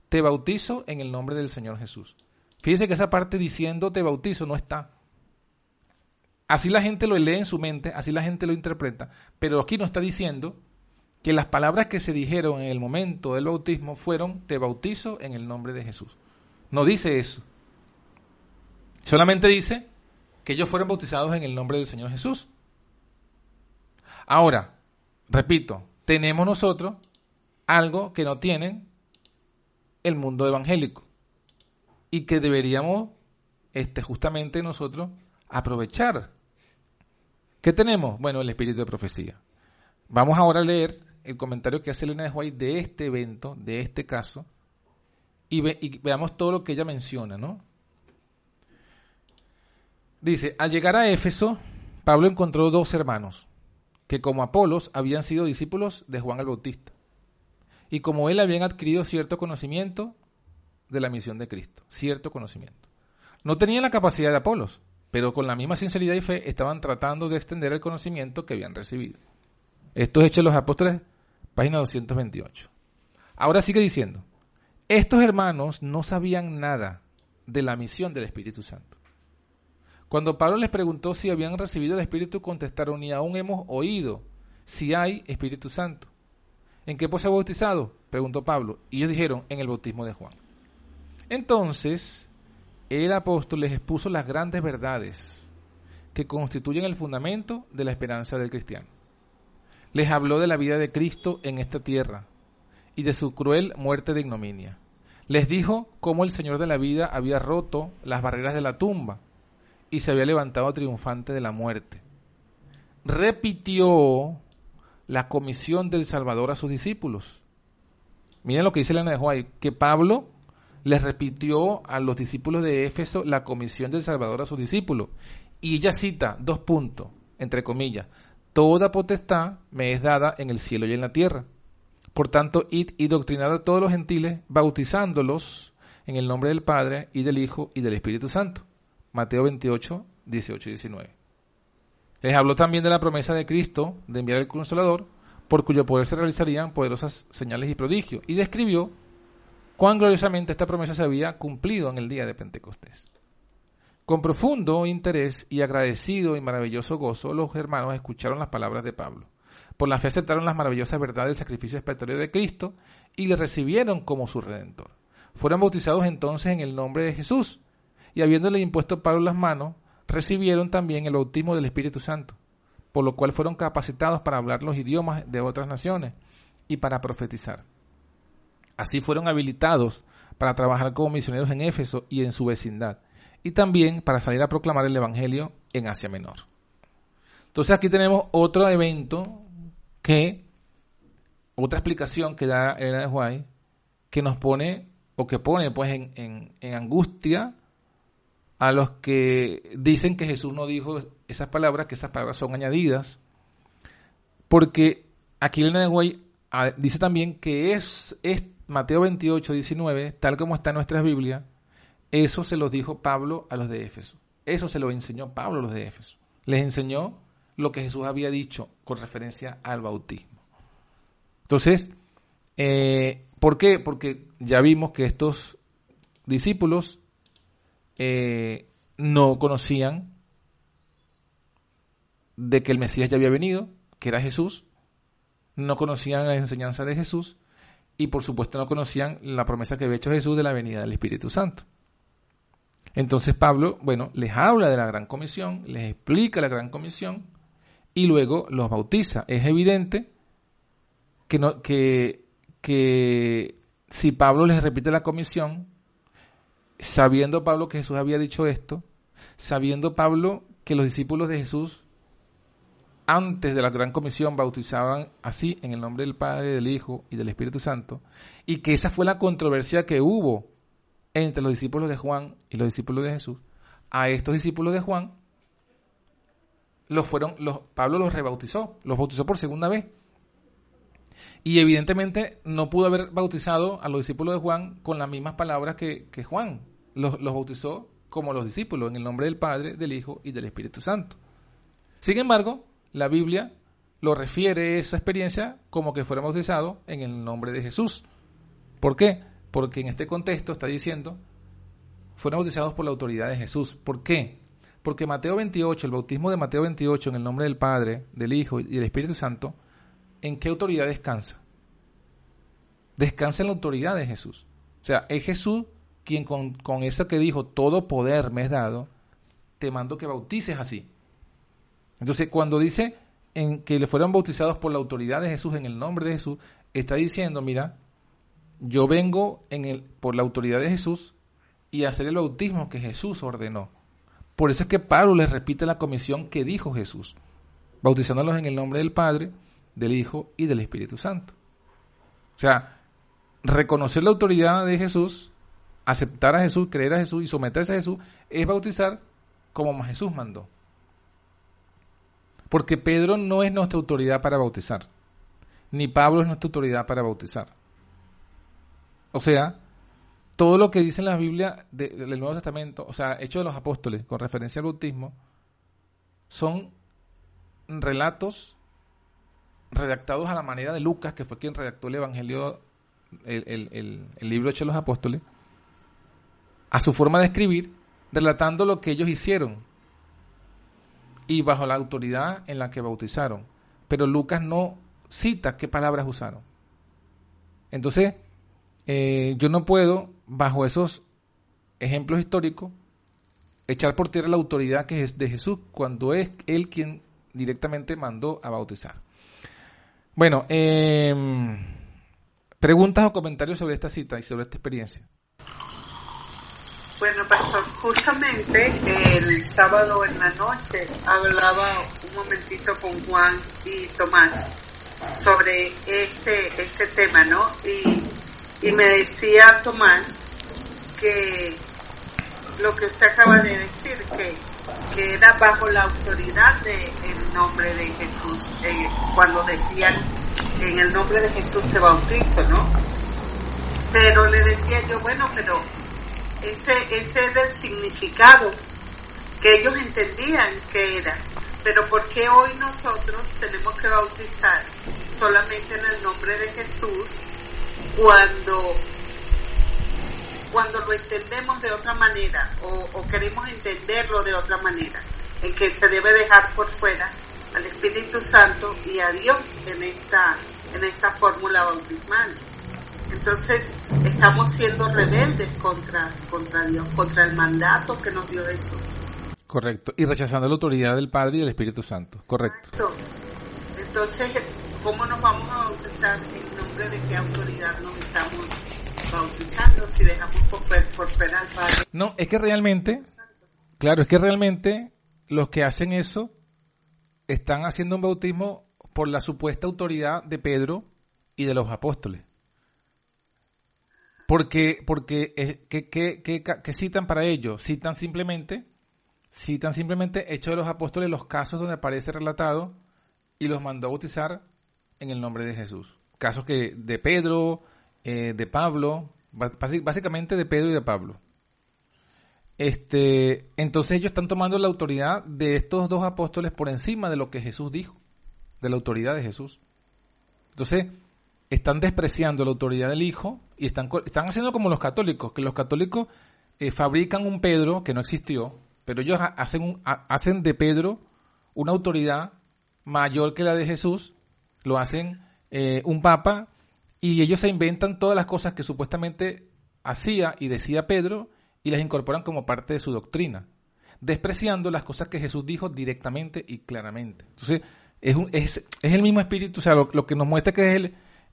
te bautizo en el nombre del Señor Jesús. Fíjense que esa parte diciendo te bautizo no está. Así la gente lo lee en su mente, así la gente lo interpreta, pero aquí no está diciendo que las palabras que se dijeron en el momento del bautismo fueron te bautizo en el nombre de Jesús. No dice eso. Solamente dice que ellos fueron bautizados en el nombre del Señor Jesús. Ahora, repito, tenemos nosotros algo que no tienen el mundo evangélico y que deberíamos este, justamente nosotros aprovechar. ¿Qué tenemos? Bueno, el espíritu de profecía. Vamos ahora a leer el comentario que hace Elena de White de este evento, de este caso, y, y veamos todo lo que ella menciona, ¿no? Dice, al llegar a Éfeso, Pablo encontró dos hermanos, que como Apolos habían sido discípulos de Juan el Bautista, y como él habían adquirido cierto conocimiento de la misión de Cristo, cierto conocimiento. No tenían la capacidad de Apolos, pero con la misma sinceridad y fe estaban tratando de extender el conocimiento que habían recibido. Esto es Hechos de los Apóstoles, página 228. Ahora sigue diciendo, estos hermanos no sabían nada de la misión del Espíritu Santo cuando Pablo les preguntó si habían recibido el Espíritu, contestaron, ni aún hemos oído si hay Espíritu Santo. ¿En qué se ha bautizado? Preguntó Pablo. Y ellos dijeron, en el bautismo de Juan. Entonces, el apóstol les expuso las grandes verdades que constituyen el fundamento de la esperanza del cristiano. Les habló de la vida de Cristo en esta tierra y de su cruel muerte de ignominia. Les dijo cómo el Señor de la vida había roto las barreras de la tumba y se había levantado triunfante de la muerte. Repitió la comisión del Salvador a sus discípulos. Miren lo que dice Elena de Juárez, que Pablo les repitió a los discípulos de Éfeso la comisión del Salvador a sus discípulos. Y ella cita dos puntos, entre comillas, toda potestad me es dada en el cielo y en la tierra. Por tanto, id y doctrinad a todos los gentiles, bautizándolos en el nombre del Padre y del Hijo y del Espíritu Santo. Mateo 28, 18 y 19. Les habló también de la promesa de Cristo de enviar el Consolador, por cuyo poder se realizarían poderosas señales y prodigios, y describió cuán gloriosamente esta promesa se había cumplido en el día de Pentecostés. Con profundo interés y agradecido y maravilloso gozo, los hermanos escucharon las palabras de Pablo. Por la fe aceptaron las maravillosas verdades del sacrificio expiatorio de Cristo y le recibieron como su redentor. Fueron bautizados entonces en el nombre de Jesús y habiéndole impuesto Pablo las manos, recibieron también el bautismo del Espíritu Santo, por lo cual fueron capacitados para hablar los idiomas de otras naciones y para profetizar. Así fueron habilitados para trabajar como misioneros en Éfeso y en su vecindad, y también para salir a proclamar el Evangelio en Asia Menor. Entonces aquí tenemos otro evento que, otra explicación que da Elena de White, que nos pone, o que pone pues en, en angustia a los que dicen que Jesús no dijo esas palabras, que esas palabras son añadidas, porque aquí de White ah, dice también que es, es Mateo 28, 19, tal como está en nuestras Biblias, eso se lo dijo Pablo a los de Éfeso. Eso se lo enseñó Pablo a los de Éfeso. Les enseñó lo que Jesús había dicho con referencia al bautismo. Entonces, eh, ¿por qué? Porque ya vimos que estos discípulos eh, no conocían de que el Mesías ya había venido, que era Jesús, no conocían la enseñanza de Jesús y por supuesto no conocían la promesa que había hecho Jesús de la venida del Espíritu Santo. Entonces Pablo, bueno, les habla de la gran comisión, les explica la gran comisión y luego los bautiza. Es evidente que, si Pablo les repite la comisión, sabiendo Pablo que Jesús había dicho esto, sabiendo Pablo que los discípulos de Jesús antes de la gran comisión bautizaban así en el nombre del Padre, del Hijo y del Espíritu Santo, y que esa fue la controversia que hubo entre los discípulos de Juan y los discípulos de Jesús, a estos discípulos de Juan los fueron, los, Pablo los rebautizó, los bautizó por segunda vez. Y evidentemente no pudo haber bautizado a los discípulos de Juan con las mismas palabras que, Juan. Los, bautizó como los discípulos, en el nombre del Padre, del Hijo y del Espíritu Santo. Sin embargo, la Biblia lo refiere esa experiencia como que fuera bautizado en el nombre de Jesús. ¿Por qué? Porque en este contexto está diciendo, fueron bautizados por la autoridad de Jesús. ¿Por qué? Porque Mateo 28, el bautismo de Mateo 28 en el nombre del Padre, del Hijo y del Espíritu Santo, ¿en qué autoridad descansa? Descansa en la autoridad de Jesús. O sea, es Jesús quien con, con eso que dijo, todo poder me es dado, te mando que bautices así. Entonces, cuando dice en que le fueron bautizados por la autoridad de Jesús, en el nombre de Jesús, está diciendo, mira, yo vengo en el, por la autoridad de Jesús y hacer el bautismo que Jesús ordenó. Por eso es que Pablo les repite la comisión que dijo Jesús, bautizándolos en el nombre del Padre, del Hijo y del Espíritu Santo. O sea, reconocer la autoridad de Jesús, aceptar a Jesús, creer a Jesús y someterse a Jesús, es bautizar como Jesús mandó. Porque Pedro no es nuestra autoridad para bautizar, ni Pablo es nuestra autoridad para bautizar. O sea, todo lo que dice en la Biblia del Nuevo Testamento, o sea, Hechos de los Apóstoles, con referencia al bautismo, son relatos redactados a la manera de Lucas, que fue quien redactó el Evangelio, el, el libro Hechos de los Apóstoles, a su forma de escribir, relatando lo que ellos hicieron, y bajo la autoridad en la que bautizaron. Pero Lucas no cita qué palabras usaron. Entonces, eh, yo no puedo, bajo esos ejemplos históricos, echar por tierra la autoridad que es de Jesús cuando es él quien directamente mandó a bautizar. Bueno, em, preguntas o comentarios sobre esta cita y sobre esta experiencia. Bueno, pastor, justamente el sábado en la noche hablaba un momentito con Juan y Tomás sobre este, este tema, ¿no? Y, y me decía Tomás que lo que usted acaba de decir, que, que era bajo la autoridad del nombre de Jesús, eh, cuando decían en el nombre de Jesús te bautizo, ¿no? Pero le decía yo, bueno, pero ese, ese era el significado que ellos entendían que era. Pero ¿por qué hoy nosotros tenemos que bautizar solamente en el nombre de Jesús cuando cuando lo entendemos de otra manera o, queremos entenderlo de otra manera, en que se debe dejar por fuera al Espíritu Santo y a Dios en esta, en esta fórmula bautismal. Entonces estamos siendo rebeldes contra, contra Dios, contra el mandato que nos dio Jesús. Correcto. Y rechazando la autoridad del Padre y del Espíritu Santo. Correcto. Entonces, ¿cómo nos vamos a bautizar en nombre de qué autoridad nos estamos bautizando si dejamos al Padre. No, es que realmente, claro, es que realmente los que hacen eso están haciendo un bautismo por la supuesta autoridad de Pedro y de los apóstoles. Porque, porque, ¿qué, citan para ello? Citan simplemente, citan simplemente Hechos de los Apóstoles los casos donde aparece relatado y los mandó a bautizar en el nombre de Jesús. Casos que de Pedro, eh, de Pablo, básicamente de Pedro y de Pablo. Este, entonces ellos están tomando la autoridad de estos dos apóstoles por encima de lo que Jesús dijo, de la autoridad de Jesús. Entonces, están despreciando la autoridad del Hijo y están, están haciendo como los católicos, que los católicos eh, fabrican un Pedro que no existió, pero ellos hacen, hacen de Pedro una autoridad mayor que la de Jesús, lo hacen eh, un papa y ellos se inventan todas las cosas que supuestamente hacía y decía Pedro y las incorporan como parte de su doctrina, despreciando las cosas que Jesús dijo directamente y claramente. Entonces, es, es, el mismo espíritu, o sea, lo, que nos muestra que es el,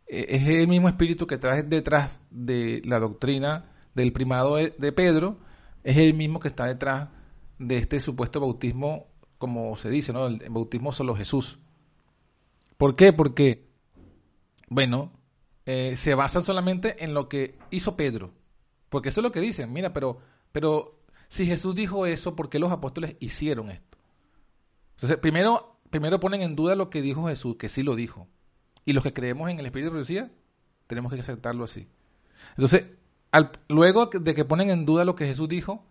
eh, es el mismo espíritu que trae detrás de la doctrina del primado de, de Pedro, es el mismo que está detrás de este supuesto bautismo, como se dice, ¿no? El bautismo solo Jesús. ¿Por qué? Porque, bueno, eh, se basan solamente en lo que hizo Pedro. Porque eso es lo que dicen. Mira, pero, pero si Jesús dijo eso, ¿por qué los apóstoles hicieron esto? Entonces, primero, primero ponen en duda lo que dijo Jesús, que sí lo dijo. Y los que creemos en el Espíritu de Profecía, tenemos que aceptarlo así. Entonces, luego de que ponen en duda lo que Jesús dijo,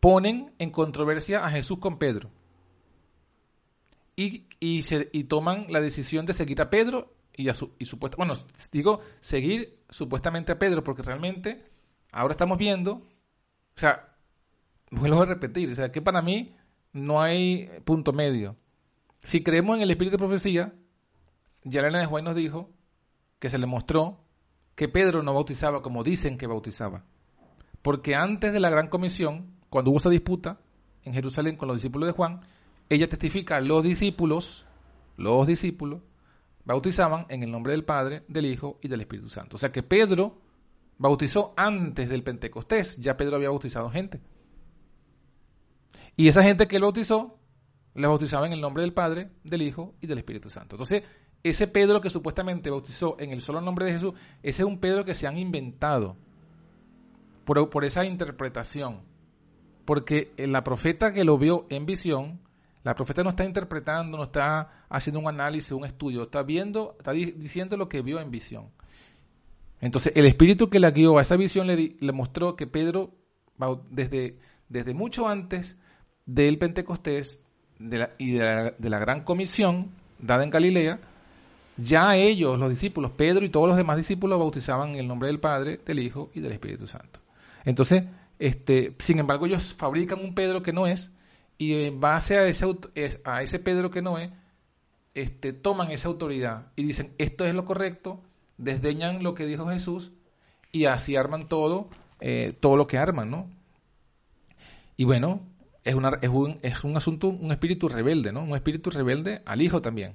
ponen en controversia a Jesús con Pedro. Y, y, se, y toman la decisión de seguir a Pedro y, a bueno, digo, seguir supuestamente a Pedro, porque realmente ahora estamos viendo, o sea, vuelvo a repetir, o sea, que para mí no hay punto medio. Si creemos en el espíritu de profecía, ya Elena de Juan nos dijo que se le mostró que Pedro no bautizaba como dicen que bautizaba. Porque antes de la gran comisión, cuando hubo esa disputa en Jerusalén con los discípulos de Juan, ella testifica a los discípulos, los discípulos, bautizaban en el nombre del Padre, del Hijo y del Espíritu Santo. O sea que Pedro bautizó antes del Pentecostés, ya Pedro había bautizado gente. Y esa gente que él bautizó, la bautizaba en el nombre del Padre, del Hijo y del Espíritu Santo. Entonces, ese Pedro que supuestamente bautizó en el solo nombre de Jesús, ese es un Pedro que se han inventado por, por esa interpretación. Porque la profeta que lo vio en visión la profeta no está interpretando, no está haciendo un análisis, un estudio, está viendo, está diciendo lo que vio en visión. Entonces, el espíritu que la guió a esa visión le, mostró que Pedro, desde, desde mucho antes del Pentecostés y de la, de la gran comisión dada en Galilea, ya ellos, los discípulos, Pedro y todos los demás discípulos bautizaban en el nombre del Padre, del Hijo y del Espíritu Santo. Entonces, este, sin embargo, ellos fabrican un Pedro que no es, y en base a ese, a ese Pedro que no es, este, toman esa autoridad y dicen, esto es lo correcto, desdeñan lo que dijo Jesús y así arman todo, eh, todo lo que arman, ¿no? Y bueno, es, una, es, un, es un asunto, un espíritu rebelde, ¿no? Un espíritu rebelde al Hijo también.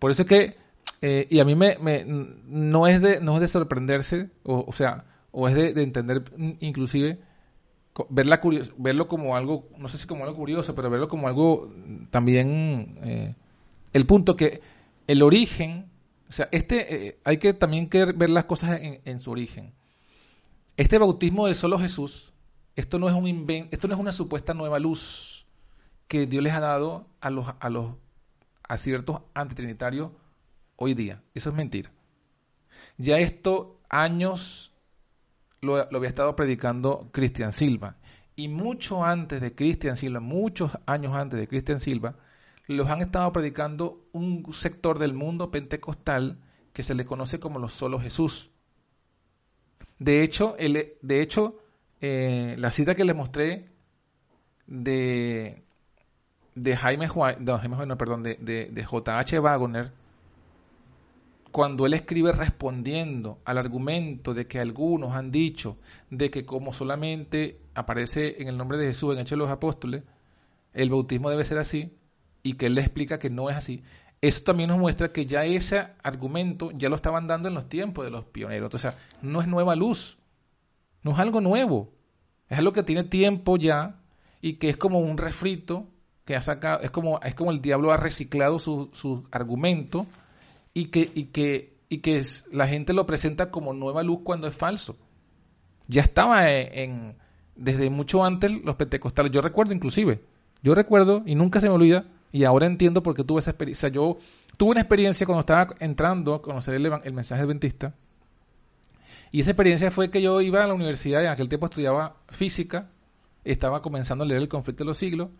Por eso es que, eh, y a mí me, me, no, es de, no es de sorprenderse, o, o sea, o es de, de entender inclusive verla verlo como algo, no sé si como algo curioso, pero verlo como algo también, eh, el punto que el origen, o sea, este, eh, hay que también ver las cosas en, su origen. Este bautismo de solo Jesús, esto no es un invento, esto no es una supuesta nueva luz que Dios les ha dado a los, a los, a ciertos antitrinitarios hoy día. Eso es mentira. Ya esto años lo, había estado predicando Cristian Silva. Y mucho antes de Cristian Silva, muchos años antes de Cristian Silva, los han estado predicando un sector del mundo pentecostal que se le conoce como los solo Jesús. De hecho, el, de hecho eh, la cita que les mostré de, de Jaime, Jaime perdón, de, de, de J.H. Wagner, cuando él escribe respondiendo al argumento de que algunos han dicho de que como solamente aparece en el nombre de Jesús en Hechos de los Apóstoles, el bautismo debe ser así, y que él le explica que no es así, eso también nos muestra que ya ese argumento ya lo estaban dando en los tiempos de los pioneros. O sea, no es nueva luz, no es algo nuevo, es algo que tiene tiempo ya y que es como un refrito que ha sacado, es como, es como el diablo ha reciclado su, su argumento y que, y que, y que la gente lo presenta como nueva luz cuando es falso. Ya estaba en, desde mucho antes los pentecostales. Yo recuerdo inclusive, yo recuerdo y nunca se me olvida, y ahora entiendo por qué tuve esa experiencia. Yo tuve una experiencia cuando estaba entrando a conocer el, el mensaje adventista. Y esa experiencia fue que yo iba a la universidad, en aquel tiempo estudiaba física, estaba comenzando a leer el conflicto de los siglos,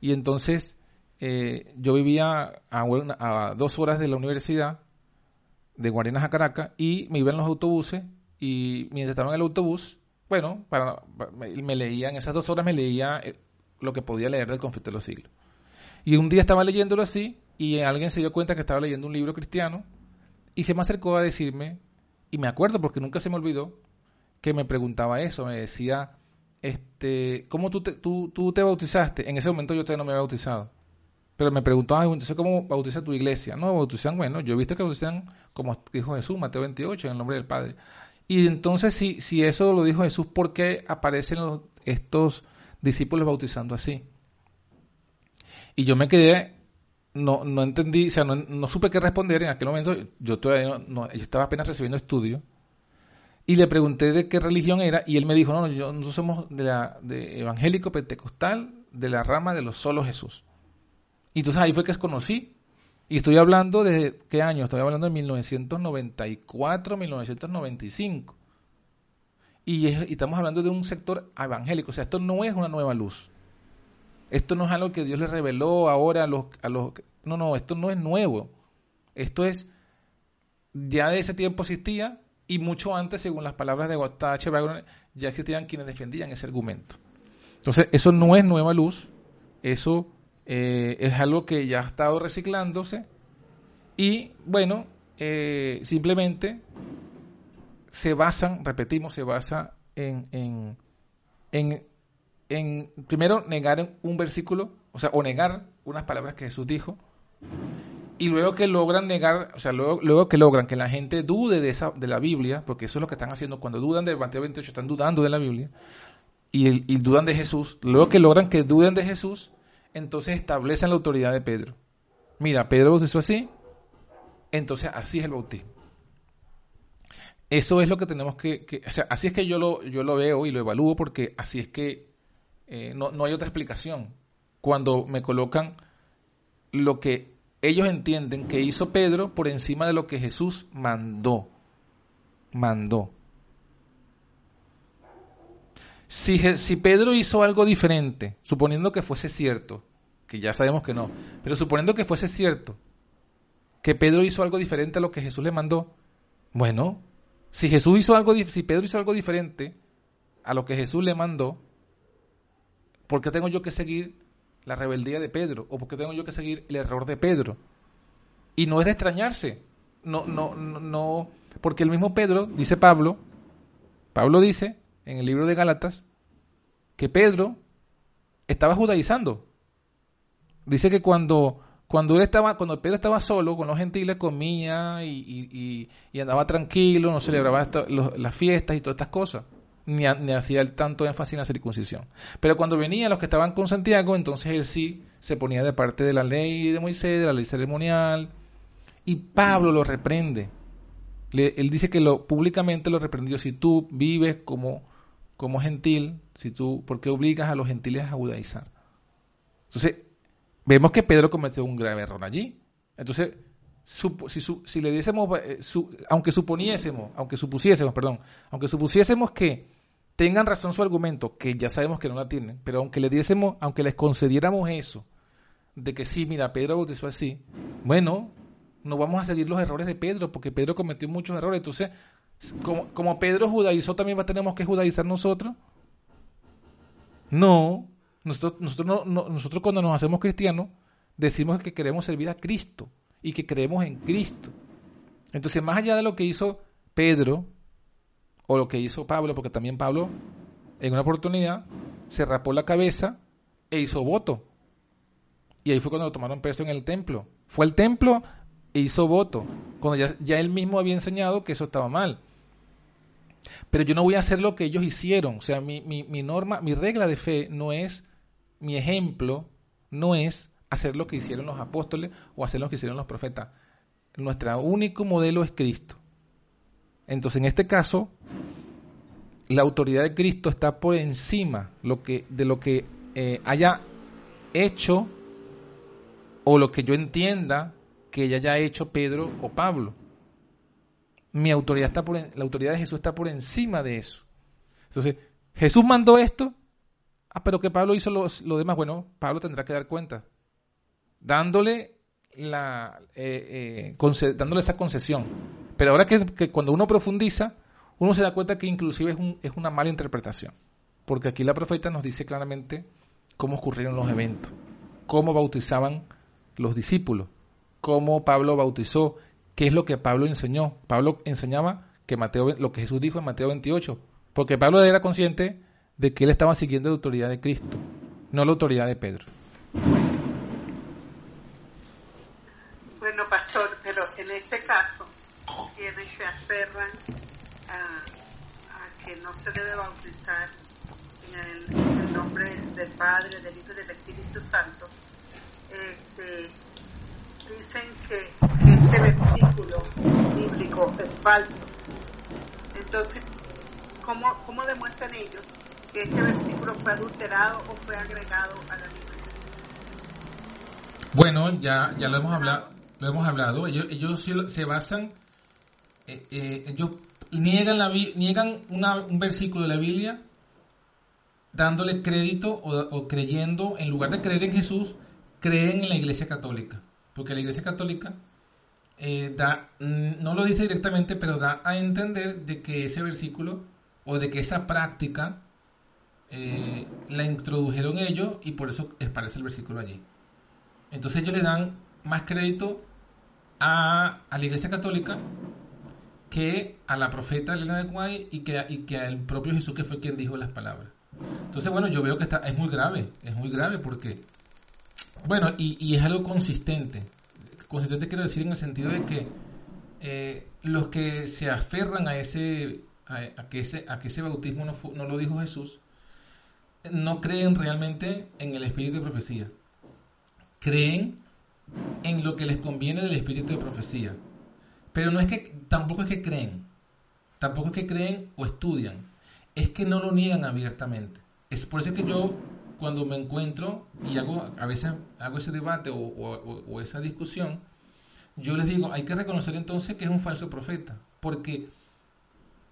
y entonces eh, yo vivía a, dos horas de la universidad, de Guarenas a Caracas, y me iba en los autobuses, y mientras estaba en el autobús, bueno, me leía, en esas dos horas me leía eh, lo que podía leer del conflicto de los siglos. Y un día estaba leyéndolo así, y alguien se dio cuenta que estaba leyendo un libro cristiano, y se me acercó a decirme, y me acuerdo porque nunca se me olvidó, que me preguntaba eso, me decía, este, ¿cómo tú tú, tú te bautizaste? En ese momento yo todavía no me había bautizado. Pero me preguntó, ah, entonces, ¿cómo bautiza tu iglesia? No, bautizan, bueno, yo he visto que bautizan como dijo Jesús, Mateo 28, en el nombre del Padre. Y entonces, si, si eso lo dijo Jesús, ¿por qué aparecen estos discípulos bautizando así? Y yo me quedé, no, no entendí, o sea, no, supe qué responder en aquel momento. Yo todavía no, yo estaba apenas recibiendo estudio. Y le pregunté de qué religión era, y él me dijo, no, yo, nosotros somos de la de evangélico pentecostal, de la rama de los solos Jesús. Y entonces ahí fue que conocí. Y estoy hablando de qué año? Estoy hablando de 1994, 1995. Y, estamos hablando de un sector evangélico. O sea, esto no es una nueva luz. Esto no es algo que Dios le reveló ahora a los, a los... No, no, esto no es nuevo. Esto es... Ya de ese tiempo existía y mucho antes, según las palabras de H. ya existían quienes defendían ese argumento. Entonces, eso no es nueva luz. Eso eh, es algo que ya ha estado reciclándose y bueno, eh, simplemente se basan, repetimos, se basa en, en, en, en, primero negar un versículo, o sea, o negar unas palabras que Jesús dijo, y luego que logran negar, o sea, luego, luego que logran que la gente dude de, esa, de la Biblia, porque eso es lo que están haciendo, cuando dudan del Mateo 28, están dudando de la Biblia, y, y dudan de Jesús, luego que logran que duden de Jesús, entonces establecen la autoridad de Pedro. Mira, Pedro bautizó así, entonces así es el bautismo. Eso es lo que tenemos que, o sea, así es que yo lo, yo lo veo y lo evalúo porque así es que eh, no, no hay otra explicación. Cuando me colocan lo que ellos entienden que hizo Pedro por encima de lo que Jesús mandó. Mandó. Si, si Pedro hizo algo diferente, suponiendo que fuese cierto, que ya sabemos que no, pero suponiendo que fuese cierto, que Pedro hizo algo diferente a lo que Jesús le mandó, bueno, si Jesús hizo algo, si Pedro hizo algo diferente a lo que Jesús le mandó, ¿por qué tengo yo que seguir la rebeldía de Pedro? ¿O por qué tengo yo que seguir el error de Pedro? Y no es de extrañarse, no, no, no, no, porque el mismo Pedro, dice Pablo, Pablo dice en el libro de Gálatas, que Pedro estaba judaizando. Dice que cuando, cuando él estaba, cuando Pedro estaba solo con los gentiles, comía y, andaba tranquilo, no celebraba las fiestas y todas estas cosas ni, hacía el tanto énfasis en la circuncisión. Pero cuando venían los que estaban con Santiago, entonces él sí se ponía de parte de la ley de Moisés, de la ley ceremonial, y Pablo lo reprende. él dice que lo públicamente lo reprendió. Si tú vives como, como gentil, si tú, ¿por qué obligas a los gentiles a judaizar? Entonces, vemos que Pedro cometió un grave error allí. Entonces, si, si, le diésemos, eh, aunque suponiésemos, aunque supusiésemos, perdón, aunque supusiésemos que tengan razón su argumento, que ya sabemos que no la tienen, pero aunque le diésemos, aunque les concediéramos eso, de que sí, mira, Pedro bautizó así, bueno, no vamos a seguir los errores de Pedro, porque Pedro cometió muchos errores. Entonces, como, como Pedro judaizó, también tenemos que judaizar nosotros. No, nosotros, nosotros, no, nosotros cuando nos hacemos cristianos, decimos que queremos servir a Cristo y que creemos en Cristo. Entonces, más allá de lo que hizo Pedro, o lo que hizo Pablo, porque también Pablo en una oportunidad se rapó la cabeza e hizo voto. Y ahí fue cuando lo tomaron preso en el templo. Fue al templo e hizo voto, cuando ya, ya él mismo había enseñado que eso estaba mal. Pero yo no voy a hacer lo que ellos hicieron. O sea, mi, mi, mi norma, mi regla de fe no es, mi ejemplo no es hacer lo que hicieron los apóstoles o hacer lo que hicieron los profetas. Nuestro único modelo es Cristo. Entonces, en este caso, la autoridad de Cristo está por encima de lo que eh, haya hecho o lo que yo entienda que ella haya hecho Pedro o Pablo. Mi autoridad está por, la autoridad de Jesús está por encima de eso. Entonces, Jesús mandó esto, ah, pero que Pablo hizo lo demás. Bueno, Pablo tendrá que dar cuenta, dándole la eh, eh, dándole esa concesión. Pero ahora que, cuando uno profundiza, uno se da cuenta que inclusive es, un, es una mala interpretación. Porque aquí la profeta nos dice claramente cómo ocurrieron los eventos, cómo bautizaban los discípulos, cómo Pablo bautizó, qué es lo que Pablo enseñó. Pablo enseñaba que Mateo, lo que Jesús dijo en Mateo 28, porque Pablo era consciente de que él estaba siguiendo la autoridad de Cristo, no la autoridad de Pedro. Bueno, pastor, pero en este caso, quienes se aferran a, que no se debe bautizar en el, nombre del Padre, del Hijo y del Espíritu Santo, este, dicen que, este versículo bíblico es falso. Entonces, ¿cómo, ¿cómo demuestran ellos este versículo fue adulterado o fue agregado a la Biblia? Bueno, ya, ya lo hemos hablado lo hemos hablado, ellos, ellos se basan, eh, eh, ellos niegan, la, niegan un versículo de la Biblia dándole crédito o, creyendo, en lugar de creer en Jesús, creen en la Iglesia Católica. Porque la Iglesia Católica eh, da, mm, no lo dice directamente, pero da a entender de que ese versículo o de que esa práctica la introdujeron ellos y por eso aparece el versículo allí. Entonces ellos le dan más crédito a, la Iglesia Católica que a la profeta Elena de Guay y que, y que al propio Jesús que fue quien dijo las palabras. Entonces, bueno, yo veo que está, es muy grave, es muy grave porque, bueno, y, es algo consistente. Consistente quiero decir en el sentido de que eh, los que se aferran a ese, a, que ese, a que ese bautismo no, no lo dijo Jesús, no creen realmente en el espíritu de profecía. Creen en lo que les conviene del espíritu de profecía. Pero no es que, tampoco es que creen, tampoco es que creen o estudian, es que no lo niegan abiertamente. Es por eso que yo, cuando me encuentro y hago, a veces hago ese debate o, esa discusión, yo les digo, hay que reconocer entonces que es un falso profeta, porque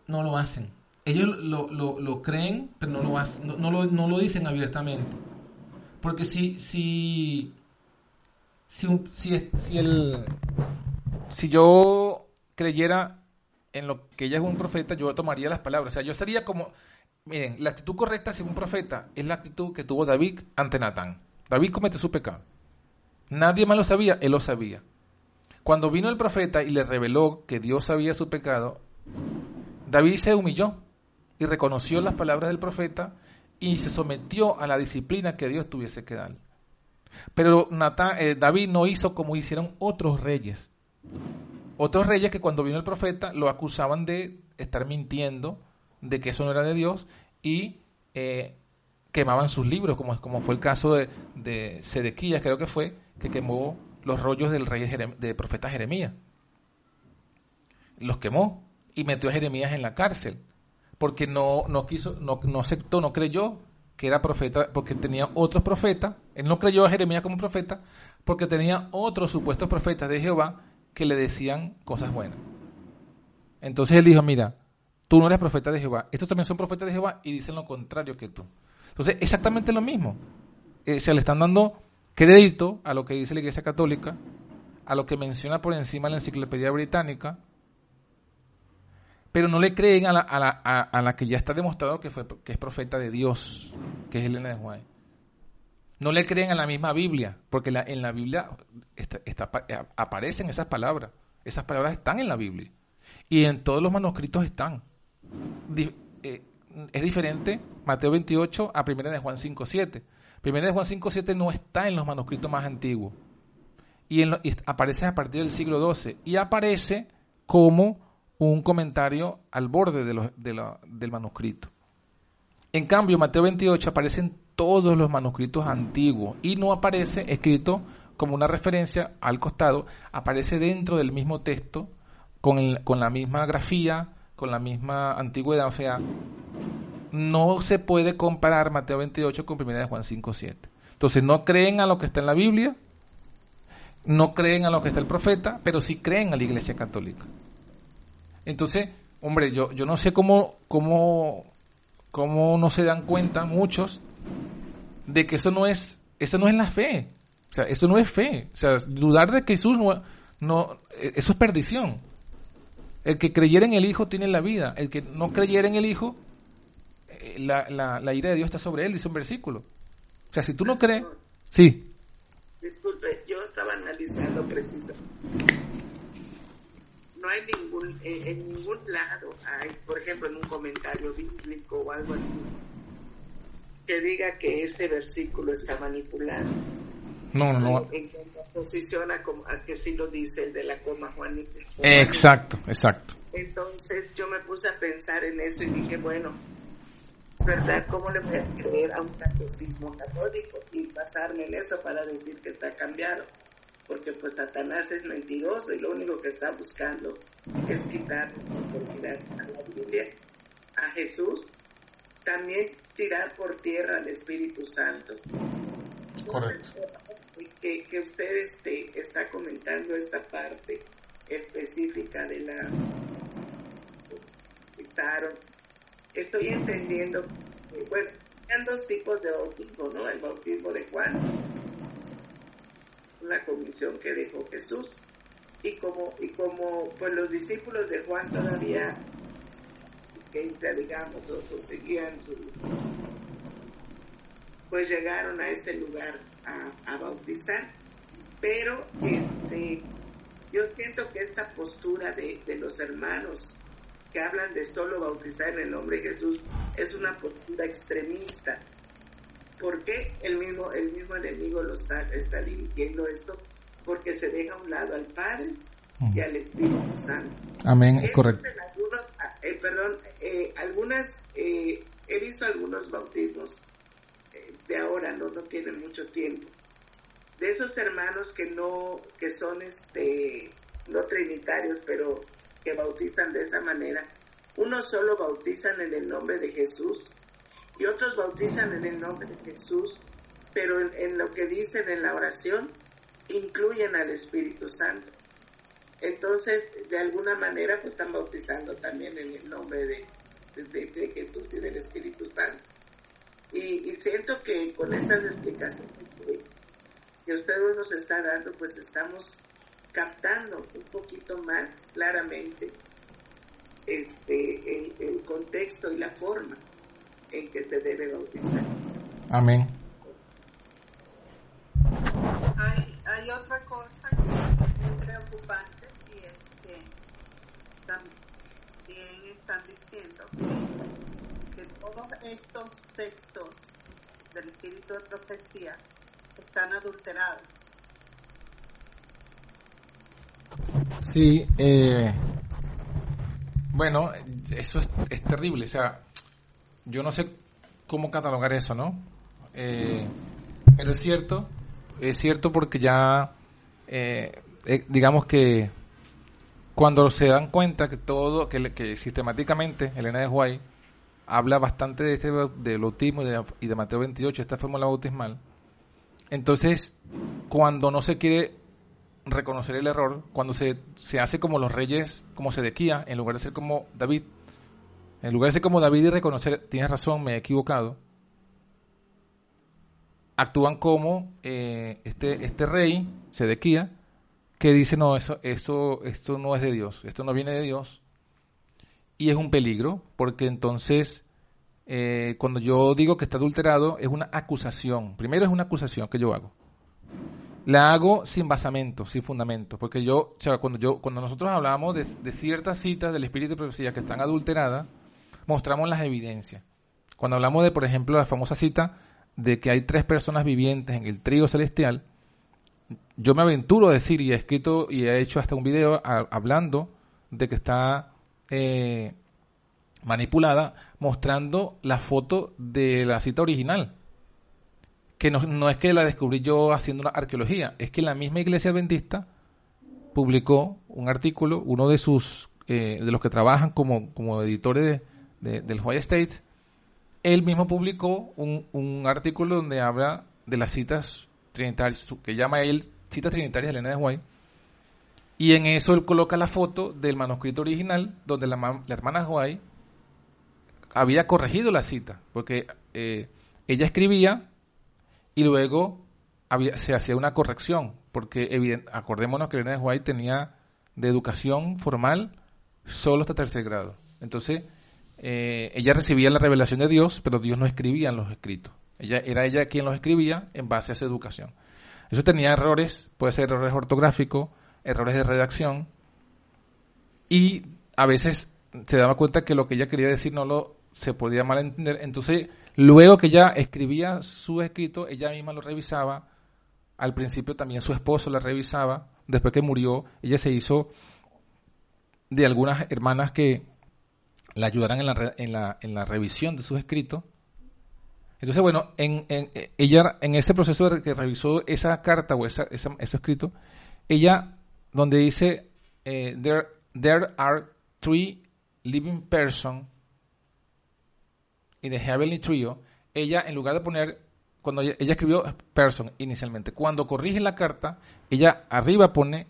no lo hacen. Ellos lo, lo, creen, pero no lo, no, lo, no lo dicen abiertamente. Porque si, si si, si, si, el, si yo creyera en lo que ella es un profeta, yo tomaría las palabras. O sea, yo sería como, miren, la actitud correcta si un profeta es la actitud que tuvo David ante Natán. David comete su pecado. Nadie más lo sabía, él lo sabía. Cuando vino el profeta y le reveló que Dios sabía su pecado, David se humilló y reconoció las palabras del profeta y se sometió a la disciplina que Dios tuviese que dar. Pero eh, David no hizo como hicieron otros reyes. Otros reyes que cuando vino el profeta lo acusaban de estar mintiendo, de que eso no era de Dios y eh, quemaban sus libros, como, como fue el caso de, de Sedequías, creo que fue, que quemó los rollos del rey del profeta Jeremías. Los quemó y metió a Jeremías en la cárcel porque no, no quiso, no, no aceptó, no creyó que era profeta, porque tenía otros profetas. Él no creyó a Jeremías como profeta, porque tenía otros supuestos profetas de Jehová que le decían cosas buenas. Entonces él dijo, mira, tú no eres profeta de Jehová, estos también son profetas de Jehová y dicen lo contrario que tú. Entonces, exactamente lo mismo. Eh, se le están dando crédito a lo que dice la Iglesia Católica, a lo que menciona por encima la Enciclopedia Británica, pero no le creen a la, a la, a, la que ya está demostrado que, fue, que es profeta de Dios, que es Elena de Juárez. No le creen a la misma Biblia, porque la, en la Biblia está, aparecen esas palabras. Esas palabras están en la Biblia. Y en todos los manuscritos están. Eh, es diferente Mateo 28 a 1 de Juan 5.7. 1 de Juan 5.7 no está en los manuscritos más antiguos. Y, y aparece a partir del siglo XII. Y aparece como un comentario al borde de del manuscrito. En cambio, Mateo 28 aparece en todos los manuscritos antiguos y no aparece escrito como una referencia al costado, aparece dentro del mismo texto con, con la misma grafía, con la misma antigüedad, o sea, no se puede comparar Mateo 28 con 1 de Juan 5, 7. Entonces no creen a lo que está en la Biblia, no creen a lo que está el profeta, pero sí creen a la Iglesia Católica. Entonces, hombre, yo, yo no sé cómo, cómo, cómo no se dan cuenta muchos de que eso no es, eso no es la fe. O sea, eso no es fe. O sea, dudar de que Jesús no, no, eso es perdición. El que creyera en el Hijo tiene la vida. El que no creyera en el Hijo, eh, la, la, la ira de Dios está sobre él, dice un versículo. O sea, si tú no crees, sí. Disculpe, yo estaba analizando preciso no hay ningún, eh, en ningún lado hay, por ejemplo, en un comentario bíblico o algo así, que diga que ese versículo está manipulado. No, no, no. En como a que sí lo dice el de la coma Juanita. Exacto, exacto. Entonces yo me puse a pensar en eso y dije, bueno, ¿verdad? ¿Cómo le voy a creer a un catecismo católico y basarme en eso para decir que está cambiado? Porque pues Satanás es mentiroso y lo único que está buscando es quitar autoridad a la Biblia, a Jesús, también tirar por tierra al Espíritu Santo. Correcto. Que, que usted este, está comentando esta parte específica de la estoy entendiendo, bueno, hay dos tipos de bautismo, ¿no? El bautismo de Juan una comisión que dejó Jesús. Y como y como pues los discípulos de Juan todavía que digamos o, seguían su pues llegaron a ese lugar a, bautizar. Pero este yo siento que esta postura de, de los hermanos que hablan de solo bautizar en el nombre de Jesús es una postura extremista porque el mismo, el mismo enemigo lo está, está dirigiendo esto? Porque se deja a un lado al Padre y al Espíritu Santo. Amén, es correcto. Ah, eh, perdón, eh, algunas, eh, he visto algunos bautismos de ahora, no, no tienen mucho tiempo, de esos hermanos que no, que son este, no trinitarios, pero que bautizan de esa manera. Unos solo bautizan en el nombre de Jesús y otros bautizan en el nombre de Jesús, pero en, lo que dicen en la oración incluyen al Espíritu Santo. Entonces, de alguna manera, pues están bautizando también en el nombre de, de, Jesús y del Espíritu Santo. Y, siento que con estas explicaciones que, usted nos está dando, pues estamos captando un poquito más claramente este, el contexto y la forma en que se debe bautizar. Amén. Hay, hay otra cosa que creo preocupante y es que también están diciendo que, que todos estos textos del espíritu de profecía están adulterados. Sí, eh, bueno, eso es, es, terrible. O sea, yo no sé cómo catalogar eso, ¿no? Eh, pero es cierto, es cierto porque ya, eh, eh, digamos que cuando se dan cuenta que todo, que, que sistemáticamente Elena de Huay habla bastante de este del bautismo y de, y de Mateo 28, esta fórmula bautismal, entonces cuando no se quiere reconocer el error cuando se, se hace como los reyes, como Sedequía, en lugar de ser como David. En lugar de ser como David y reconocer, tienes razón, me he equivocado. Actúan como eh, este, este rey, Sedequía, que dice, no, eso, esto, esto no es de Dios, esto no viene de Dios. Y es un peligro, porque entonces, eh, cuando yo digo que está adulterado, es una acusación. Primero es una acusación que yo hago la hago sin basamento, sin fundamento, porque yo, o sea, cuando yo, cuando nosotros hablamos de, ciertas citas del Espíritu de Profecía que están adulteradas, mostramos las evidencias. Cuando hablamos de, por ejemplo, la famosa cita de que hay tres personas vivientes en el trío celestial, yo me aventuro a decir y he escrito y he hecho hasta un video hablando de que está eh, manipulada, mostrando la foto de la cita original que no, es que la descubrí yo haciendo una arqueología, es que la misma iglesia adventista publicó un artículo, uno de sus, eh, de los que trabajan como, como editores de, del Hawaii State, él mismo publicó un, un artículo donde habla de las citas trinitarias, que llama él citas trinitarias de Elena de Hawaii, y en eso él coloca la foto del manuscrito original donde la, la hermana Hawaii había corregido la cita, porque eh, ella escribía y luego había, se hacía una corrección, porque evident, acordémonos que Elena de White tenía de educación formal solo hasta tercer grado. Entonces, eh, ella recibía la revelación de Dios, pero Dios no escribía en los escritos. Ella, era ella quien los escribía en base a esa educación. Eso tenía errores, puede ser errores ortográficos, errores de redacción, y a veces se daba cuenta que lo que ella quería decir no lo se podía malentender. Entonces, Luego que ella escribía su escrito, ella misma lo revisaba. Al principio también su esposo la revisaba. Después que murió, ella se hizo de algunas hermanas que la ayudaran en la, en la, en la revisión de sus escritos. Entonces, bueno, en, en, ella, en ese proceso de que revisó esa carta o esa, ese escrito, ella, donde dice, eh, there, there are three living persons y de Heavenly Trio, ella en lugar de poner, cuando ella, escribió person inicialmente, cuando corrige la carta, ella arriba pone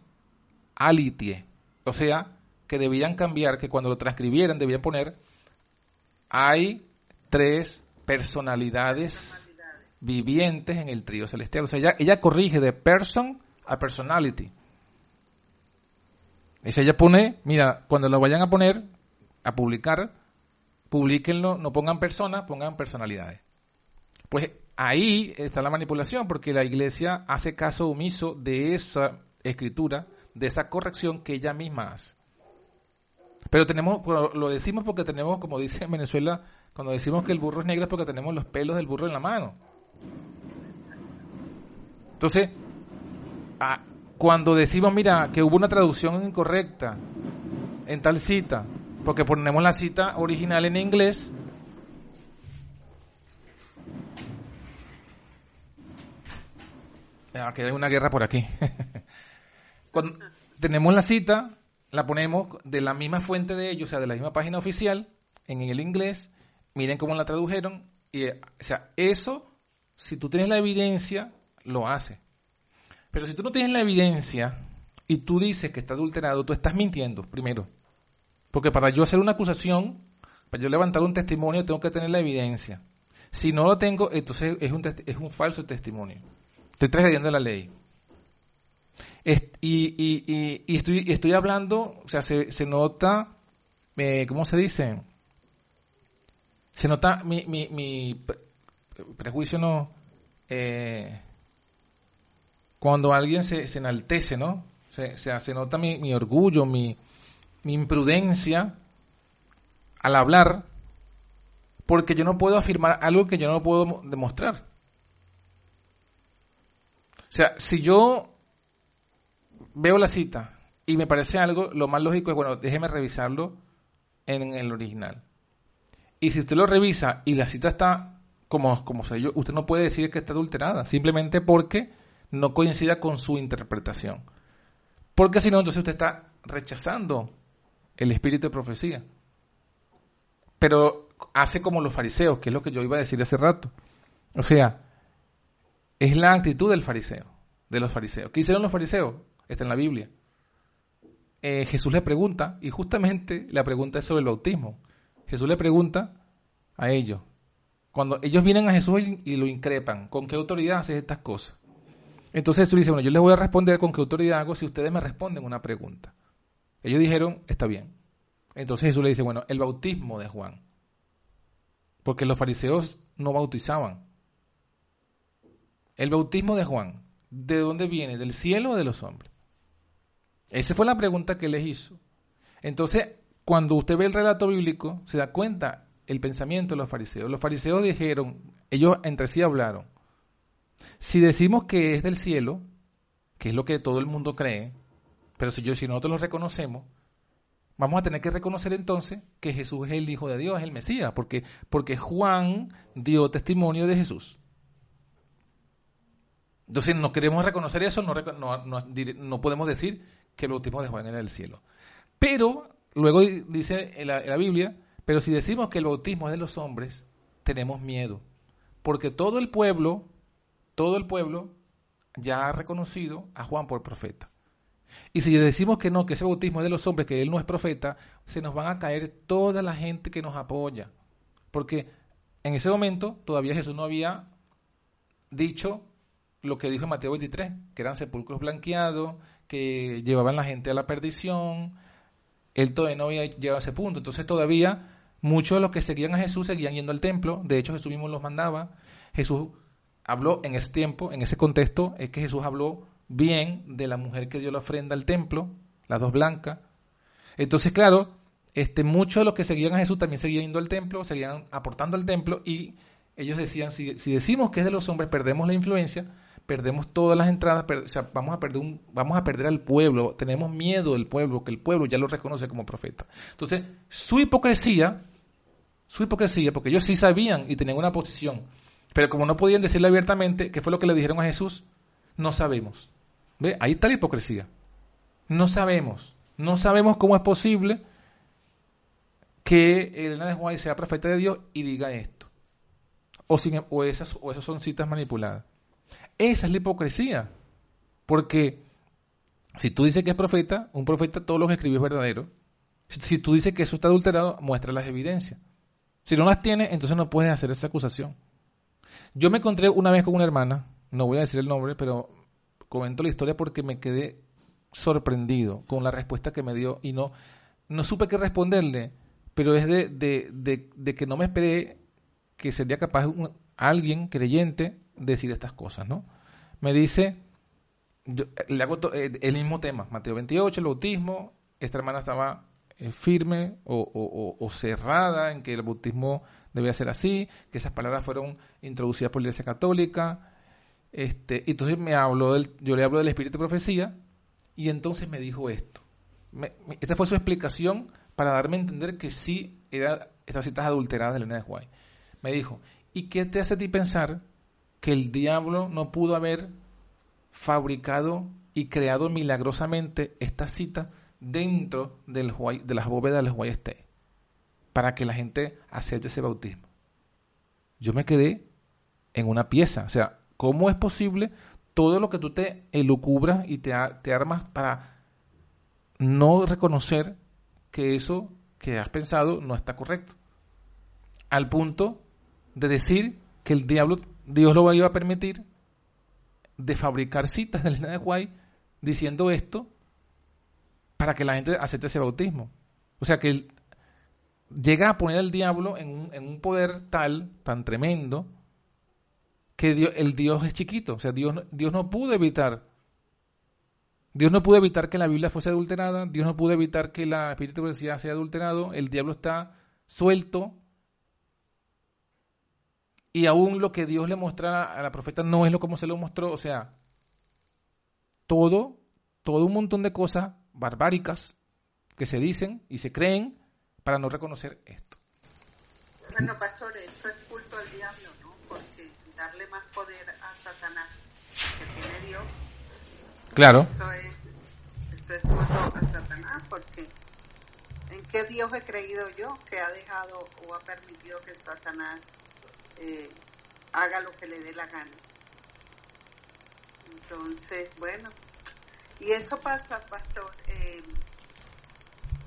alitie. O sea, que debían cambiar, que cuando lo transcribieran debían poner hay tres personalidades vivientes en el trío celestial. O sea, ella, ella corrige de person a personality. Y si ella pone, mira, cuando lo vayan a poner, a publicar, Publíquenlo, no pongan personas, pongan personalidades. Pues ahí está la manipulación, porque la iglesia hace caso omiso de esa escritura, de esa corrección que ella misma hace. Pero tenemos, lo decimos porque tenemos, como dice en Venezuela, cuando decimos que el burro es negro es porque tenemos los pelos del burro en la mano. Entonces, cuando decimos, mira, que hubo una traducción incorrecta en tal cita, porque ponemos la cita original en inglés. que hay una guerra por aquí. Cuando tenemos la cita, la ponemos de la misma fuente de ellos, o sea, de la misma página oficial, en el inglés. Miren cómo la tradujeron. Y, o sea, eso, si tú tienes la evidencia, lo hace. Pero si tú no tienes la evidencia y tú dices que está adulterado, tú estás mintiendo, primero. Porque para yo hacer una acusación, para yo levantar un testimonio, tengo que tener la evidencia. Si no lo tengo, entonces es un, es un falso testimonio. Estoy transgrediendo la ley. Y, estoy, hablando, o sea, se, nota, eh, ¿cómo se dice? Se nota mi, mi, mi prejuicio, no. Eh, cuando alguien se, se enaltece, ¿no? O Se, se, se nota mi, mi orgullo, mi, mi imprudencia al hablar, porque yo no puedo afirmar algo que yo no puedo demostrar. O sea, si yo veo la cita y me parece algo, lo más lógico es, bueno, déjeme revisarlo en el original. Y si usted lo revisa y la cita está como, como yo, usted no puede decir que está adulterada, simplemente porque no coincida con su interpretación. Porque si no, entonces usted está rechazando el espíritu de profecía. Pero hace como los fariseos, que es lo que yo iba a decir hace rato. O sea, es la actitud del fariseo, de los fariseos. ¿Qué hicieron los fariseos? Está en la Biblia. Eh, Jesús le pregunta, y justamente la pregunta es sobre el bautismo. Jesús le pregunta a ellos, cuando ellos vienen a Jesús y, lo increpan, ¿con qué autoridad haces estas cosas? Entonces Jesús dice, bueno, yo les voy a responder con qué autoridad hago si ustedes me responden una pregunta. Ellos dijeron, está bien. Entonces Jesús le dice, bueno, el bautismo de Juan. Porque los fariseos no bautizaban. El bautismo de Juan, ¿de dónde viene? ¿Del cielo o de los hombres? Esa fue la pregunta que les hizo. Entonces, cuando usted ve el relato bíblico, se da cuenta el pensamiento de los fariseos. Los fariseos dijeron, ellos entre sí hablaron. Si decimos que es del cielo, que es lo que todo el mundo cree, pero si, yo, si nosotros lo reconocemos, vamos a tener que reconocer entonces que Jesús es el Hijo de Dios, es el Mesías, porque, porque Juan dio testimonio de Jesús. Entonces no queremos reconocer eso, no, no, podemos decir que el bautismo de Juan era del cielo. Pero, luego dice en la, la Biblia, pero si decimos que el bautismo es de los hombres, tenemos miedo, porque todo el pueblo, todo el pueblo ya ha reconocido a Juan por profeta. Y si decimos que no, que ese bautismo es de los hombres, que él no es profeta, se nos van a caer toda la gente que nos apoya. Porque en ese momento todavía Jesús no había dicho lo que dijo en Mateo 23, que eran sepulcros blanqueados, que llevaban la gente a la perdición. Él todavía no había llegado a ese punto. Entonces todavía muchos de los que seguían a Jesús seguían yendo al templo. De hecho Jesús mismo los mandaba. Jesús habló en ese tiempo, en ese contexto, es que Jesús habló bien de la mujer que dio la ofrenda al templo, las dos blancas. Entonces, claro, este, muchos de los que seguían a Jesús también seguían yendo al templo, seguían aportando al templo y ellos decían, si, decimos que es de los hombres, perdemos la influencia, perdemos todas las entradas, vamos, a perder vamos a perder al pueblo, tenemos miedo del pueblo, que el pueblo ya lo reconoce como profeta. Entonces, su hipocresía, su hipocresía, porque ellos sí sabían y tenían una posición, pero como no podían decirle abiertamente, ¿qué fue lo que le dijeron a Jesús? No sabemos. ¿Ve? Ahí está la hipocresía. No sabemos. No sabemos cómo es posible que Elena de Juárez sea profeta de Dios y diga esto. O, sin, o, esas, o esas son citas manipuladas. Esa es la hipocresía. Porque si tú dices que es profeta, un profeta todo lo que escribió es verdadero. Si, tú dices que eso está adulterado, muestra las evidencias. Si no las tiene, entonces no puedes hacer esa acusación. Yo me encontré una vez con una hermana, no voy a decir el nombre, pero comento la historia porque me quedé sorprendido con la respuesta que me dio y no, no supe qué responderle, pero es de, de, de, que no me esperé que sería capaz alguien creyente decir estas cosas, ¿no? Me dice, le hago eh, el mismo tema, Mateo 28, el bautismo, esta hermana estaba eh, firme o, cerrada en que el bautismo debía ser así, que esas palabras fueron introducidas por la Iglesia Católica, este, entonces me habló del, yo le hablo del espíritu de profecía y entonces me dijo esto. esta fue su explicación para darme a entender que sí era estas citas adulteradas de Elena de White. Me dijo, ¿y qué te hace a ti pensar que el diablo no pudo haber fabricado y creado milagrosamente esta cita dentro de las bóvedas del Hawaii para que la gente acepte ese bautismo? Yo me quedé en una pieza, o sea, ¿Cómo es posible todo lo que tú te elucubras y te, te armas para no reconocer que eso que has pensado no está correcto? Al punto de decir que el diablo, Dios lo iba a permitir, de fabricar citas de Elena de Guay diciendo esto para que la gente acepte ese bautismo. O sea que llega a poner al diablo en un, en un poder tal, tan tremendo, que el Dios es chiquito, o sea, Dios, Dios no pudo evitar Dios no pudo evitar que la Biblia fuese adulterada, Dios no pudo evitar que la profecía sea adulterado, el diablo está suelto y aún lo que Dios le mostrara a la profeta no es lo como se lo mostró, o sea, todo, todo un montón de cosas barbáricas que se dicen y se creen para no reconocer esto. Bueno, pastor, eso es culto al diablo, ¿no? Porque darle más poder a Satanás que tiene Dios. Claro. Eso es, eso es culto a Satanás, porque ¿en qué Dios he creído yo que ha dejado o ha permitido que Satanás eh, haga lo que le dé la gana? Entonces, bueno, y eso pasa, pastor. Eh,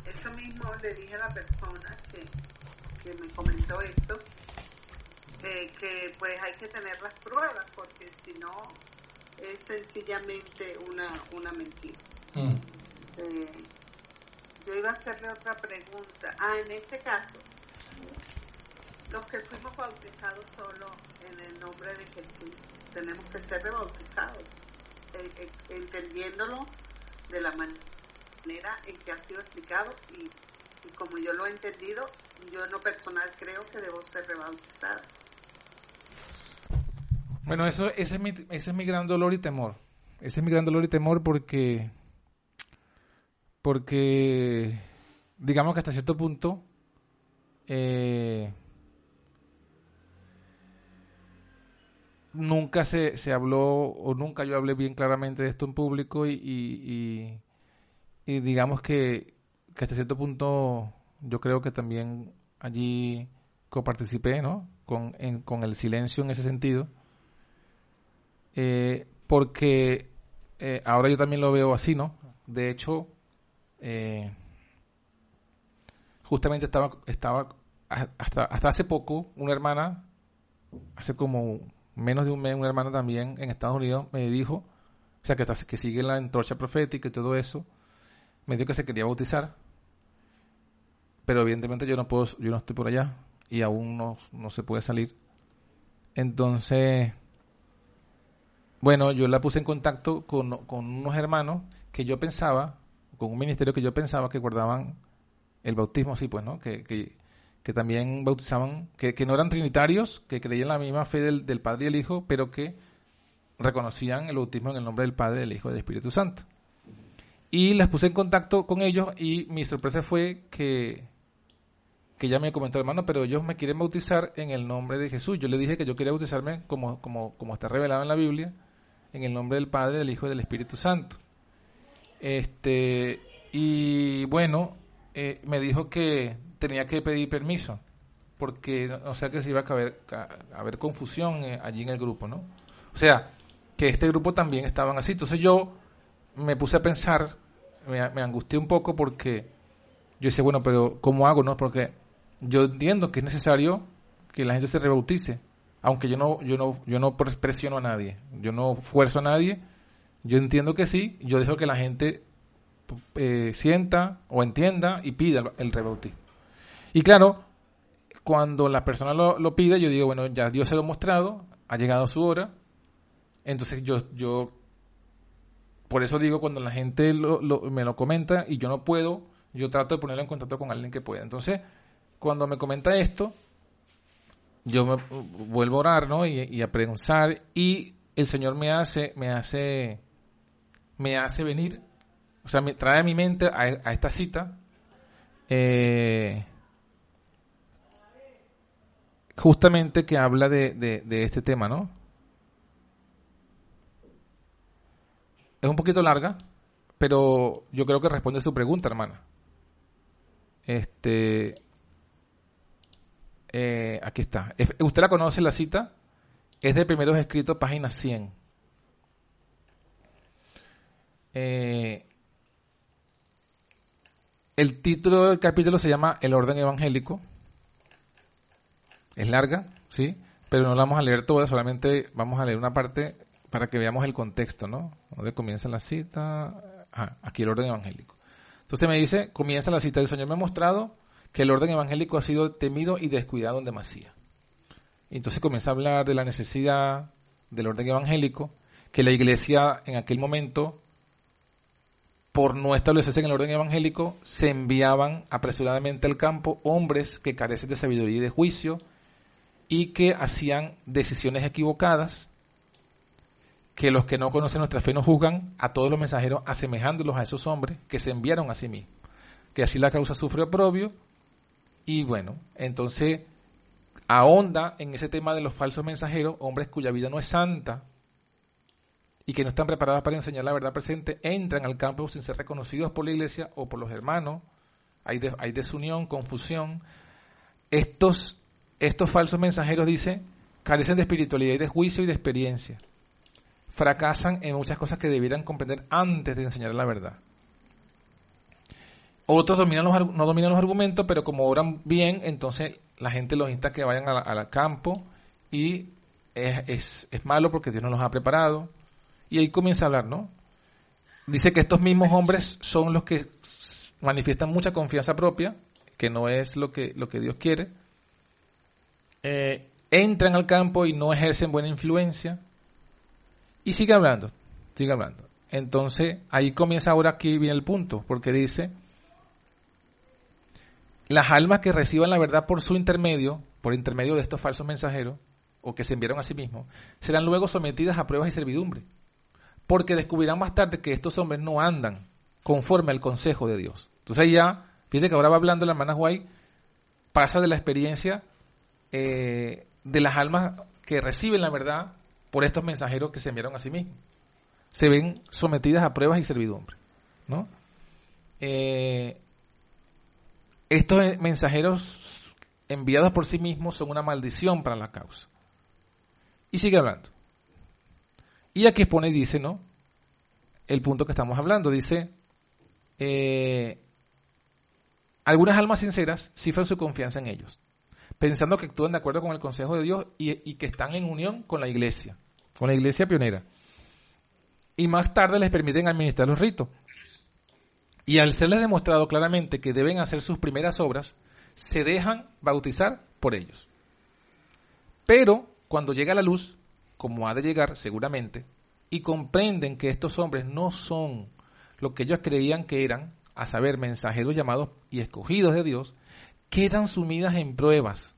eso mismo le dije a la persona que, que me comentó esto, eh, que pues hay que tener las pruebas, porque si no es sencillamente una, una mentira. Mm. Eh, yo iba a hacerle otra pregunta. Ah, en este caso, los que fuimos bautizados solo en el nombre de Jesús, tenemos que ser rebautizados, eh, eh, entendiéndolo de la manera en que ha sido explicado y, como yo lo he entendido, yo en lo personal creo que debo ser rebautizada. Bueno, eso, ese, es mi, es mi gran dolor y temor. Ese es mi gran dolor y temor porque, porque digamos que hasta cierto punto, eh, nunca se, se habló o nunca yo hablé bien claramente de esto en público y, y, digamos que, que hasta cierto punto yo creo que también allí coparticipé, ¿no? Con, en- con el silencio en ese sentido. Eh, porque eh, ahora yo también lo veo así, ¿no? De hecho, eh, justamente estaba, estaba hasta, hasta hace poco una hermana, hace como menos de un mes, una hermana también en Estados Unidos me dijo, o sea, que, que sigue la antorcha profética y todo eso, me dijo que se quería bautizar, pero evidentemente yo no puedo, yo no estoy por allá y aún no, no se puede salir. Entonces, bueno, yo la puse en contacto con, con unos hermanos que yo pensaba, con un ministerio que yo pensaba que guardaban el bautismo, sí, pues, ¿no? Que, que, que también bautizaban, que, que no eran trinitarios, que creían la misma fe del, del Padre y el Hijo, pero que reconocían el bautismo en el nombre del Padre, del Hijo y del Espíritu Santo. Y las puse en contacto con ellos y mi sorpresa fue que, que ella me comentó, hermano, pero ellos me quieren bautizar en el nombre de Jesús. Yo le dije que yo quería bautizarme como, como, como está revelado en la Biblia, en el nombre del Padre, del Hijo y del Espíritu Santo. Este, y bueno, eh, me dijo que tenía que pedir permiso, porque o sea que se iba a haber, a haber confusión eh, allí en el grupo, ¿no? O sea, que este grupo también estaban así. Entonces yo me puse a pensar, me, me angustié un poco porque yo decía, bueno, pero ¿cómo hago, no? Porque yo entiendo que es necesario que la gente se rebautice, aunque yo no, yo no, yo no pres- presiono a nadie, yo no fuerzo a nadie, yo entiendo que sí, yo dejo que la gente eh, sienta o entienda y pida el, rebautismo. Y claro, cuando la persona lo, pide, yo digo, bueno, ya Dios se lo ha mostrado, ha llegado su hora, entonces yo, yo por eso digo, cuando la gente lo- me lo comenta y yo no puedo, yo trato de ponerlo en contacto con alguien que pueda. Entonces, cuando me comenta esto, yo me vuelvo a orar, ¿no? Y, y a preguntar y el Señor me hace, me hace, me hace venir, o sea, me trae a mi mente a, esta cita, eh, justamente que habla de, este tema, ¿no? Es un poquito larga, pero yo creo que responde a su pregunta, hermana. Este, eh, aquí está. Es- Usted la conoce la cita, es de primeros escritos, página 100. Eh, el título del capítulo se llama El orden evangélico. Es larga, ¿sí? Pero no la vamos a leer toda, solamente vamos a leer una parte para que veamos el contexto, ¿no? Donde comienza la cita. Ah, aquí el orden evangélico. Entonces me dice, comienza la cita, el Señor me ha mostrado que el orden evangélico ha sido temido y descuidado en demasía. Entonces comienza a hablar de la necesidad del orden evangélico, que la iglesia en aquel momento por no establecerse en el orden evangélico, se enviaban apresuradamente al campo hombres que carecen de sabiduría y de juicio y que hacían decisiones equivocadas, que los que no conocen nuestra fe nos juzgan a todos los mensajeros asemejándolos a esos hombres que se enviaron a sí mismos, que así la causa sufre oprobio y bueno, entonces ahonda en ese tema de los falsos mensajeros, hombres cuya vida no es santa, y que no están preparados para enseñar la verdad presente, entran al campo sin ser reconocidos por la iglesia o por los hermanos. Hay, desunión, confusión. Estos, estos falsos mensajeros, dice, carecen de espiritualidad y de juicio y de experiencia. Fracasan en muchas cosas que debieran comprender antes de enseñar la verdad. Otros dominan los, no dominan los argumentos, pero como oran bien, entonces la gente los insta que vayan al campo y es, es, es malo porque Dios no los ha preparado y ahí comienza a hablar, ¿no? Dice que estos mismos hombres son los que manifiestan mucha confianza propia, que no es lo que, lo que Dios quiere. Eh, entran al campo y no ejercen buena influencia. Y sigue hablando, sigue hablando. Entonces, ahí comienza ahora aquí viene el punto, porque dice, las almas que reciban la verdad por su intermedio, por intermedio de estos falsos mensajeros, o que se enviaron a sí mismos, serán luego sometidas a pruebas y servidumbre porque descubrirán más tarde que estos hombres no andan conforme al consejo de Dios. Entonces ya, fíjate que ahora va hablando la hermana Guay, pasa de la experiencia eh, de las almas que reciben la verdad por estos mensajeros que se enviaron a sí mismos. Se ven sometidas a pruebas y servidumbre. ¿no? Eh, estos mensajeros enviados por sí mismos son una maldición para la causa. Y sigue hablando. Y aquí expone y dice, ¿no? El punto que estamos hablando. Dice, eh, algunas almas sinceras cifran su confianza en ellos, pensando que actúan de acuerdo con el consejo de Dios y, que están en unión con la iglesia, con la iglesia pionera. Y más tarde les permiten administrar los ritos. Y al serles demostrado claramente que deben hacer sus primeras obras, se dejan bautizar por ellos. Pero cuando llega la luz, como ha de llegar seguramente, y comprenden que estos hombres no son lo que ellos creían que eran, a saber, mensajeros llamados y escogidos de Dios, quedan sumidas en pruebas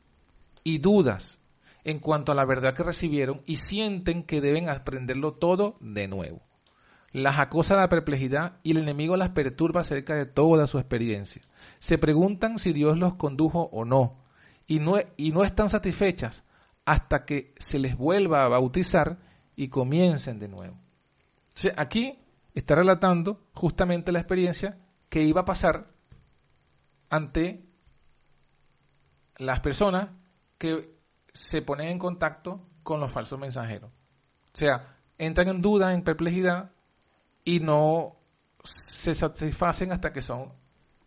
y dudas en cuanto a la verdad que recibieron y sienten que deben aprenderlo todo de nuevo. Las acosa la perplejidad y el enemigo las perturba acerca de toda su experiencia. Se preguntan si Dios los condujo o no, y no, y no están satisfechas hasta que se les vuelva a bautizar y comiencen de nuevo. aquí está relatando justamente la experiencia que iba a pasar ante las personas que se ponen en contacto con los falsos mensajeros. O sea, entran en duda, en perplejidad y no se satisfacen hasta que son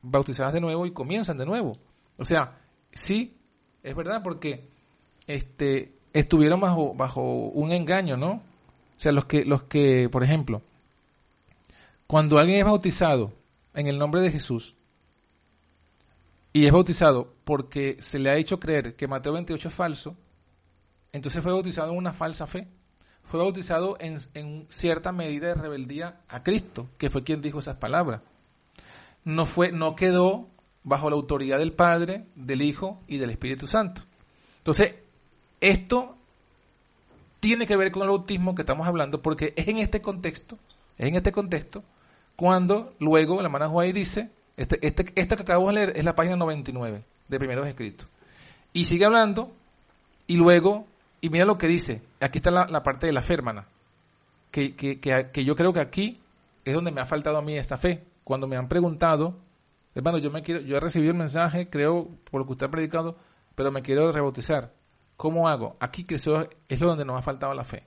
bautizadas de nuevo y comienzan de nuevo. O sea, sí, es verdad, porque este, estuvieron bajo, bajo un engaño, ¿no? O sea, los que, los que, por ejemplo, cuando alguien es bautizado en el nombre de Jesús y es bautizado porque se le ha hecho creer que Mateo 28 es falso, entonces fue bautizado en una falsa fe. Fue bautizado en, en cierta medida de rebeldía a Cristo, que fue quien dijo esas palabras. No, fue, no quedó bajo la autoridad del Padre, del Hijo y del Espíritu Santo. Entonces, esto tiene que ver con el autismo que estamos hablando porque es en este contexto, es en este contexto, cuando luego la hermana Juárez dice, este, este, esta que acabamos de leer es la página 99 de primeros escritos. Y sigue hablando y luego, y mira lo que dice, aquí está la, parte de la fe, hermana, que, que, que, yo creo que aquí es donde me ha faltado a mí esta fe. Cuando me han preguntado, hermano, yo me quiero, yo he recibido el mensaje, creo, por lo que usted ha predicado, pero me quiero rebautizar. ¿Cómo hago? Aquí que es lo donde nos ha faltado la fe.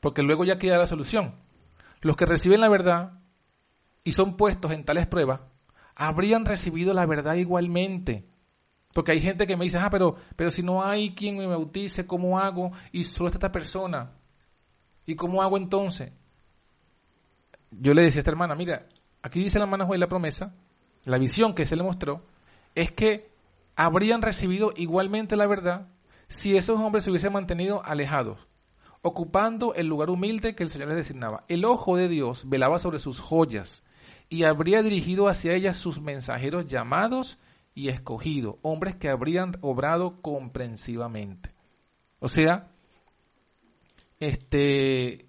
Porque luego ya queda la solución. Los que reciben la verdad y son puestos en tales pruebas, habrían recibido la verdad igualmente. Porque hay gente que me dice, ah, pero, pero si no hay quien me bautice, ¿cómo hago? Y solo está esta persona. ¿Y cómo hago entonces? Yo le decía a esta hermana, mira, aquí dice la hermana Juan la promesa, la visión que se le mostró, es que habrían recibido igualmente la verdad si esos hombres se hubiesen mantenido alejados, ocupando el lugar humilde que el Señor les designaba. El ojo de Dios velaba sobre sus joyas y habría dirigido hacia ella sus mensajeros llamados y escogidos, hombres que habrían obrado comprensivamente. O sea, este,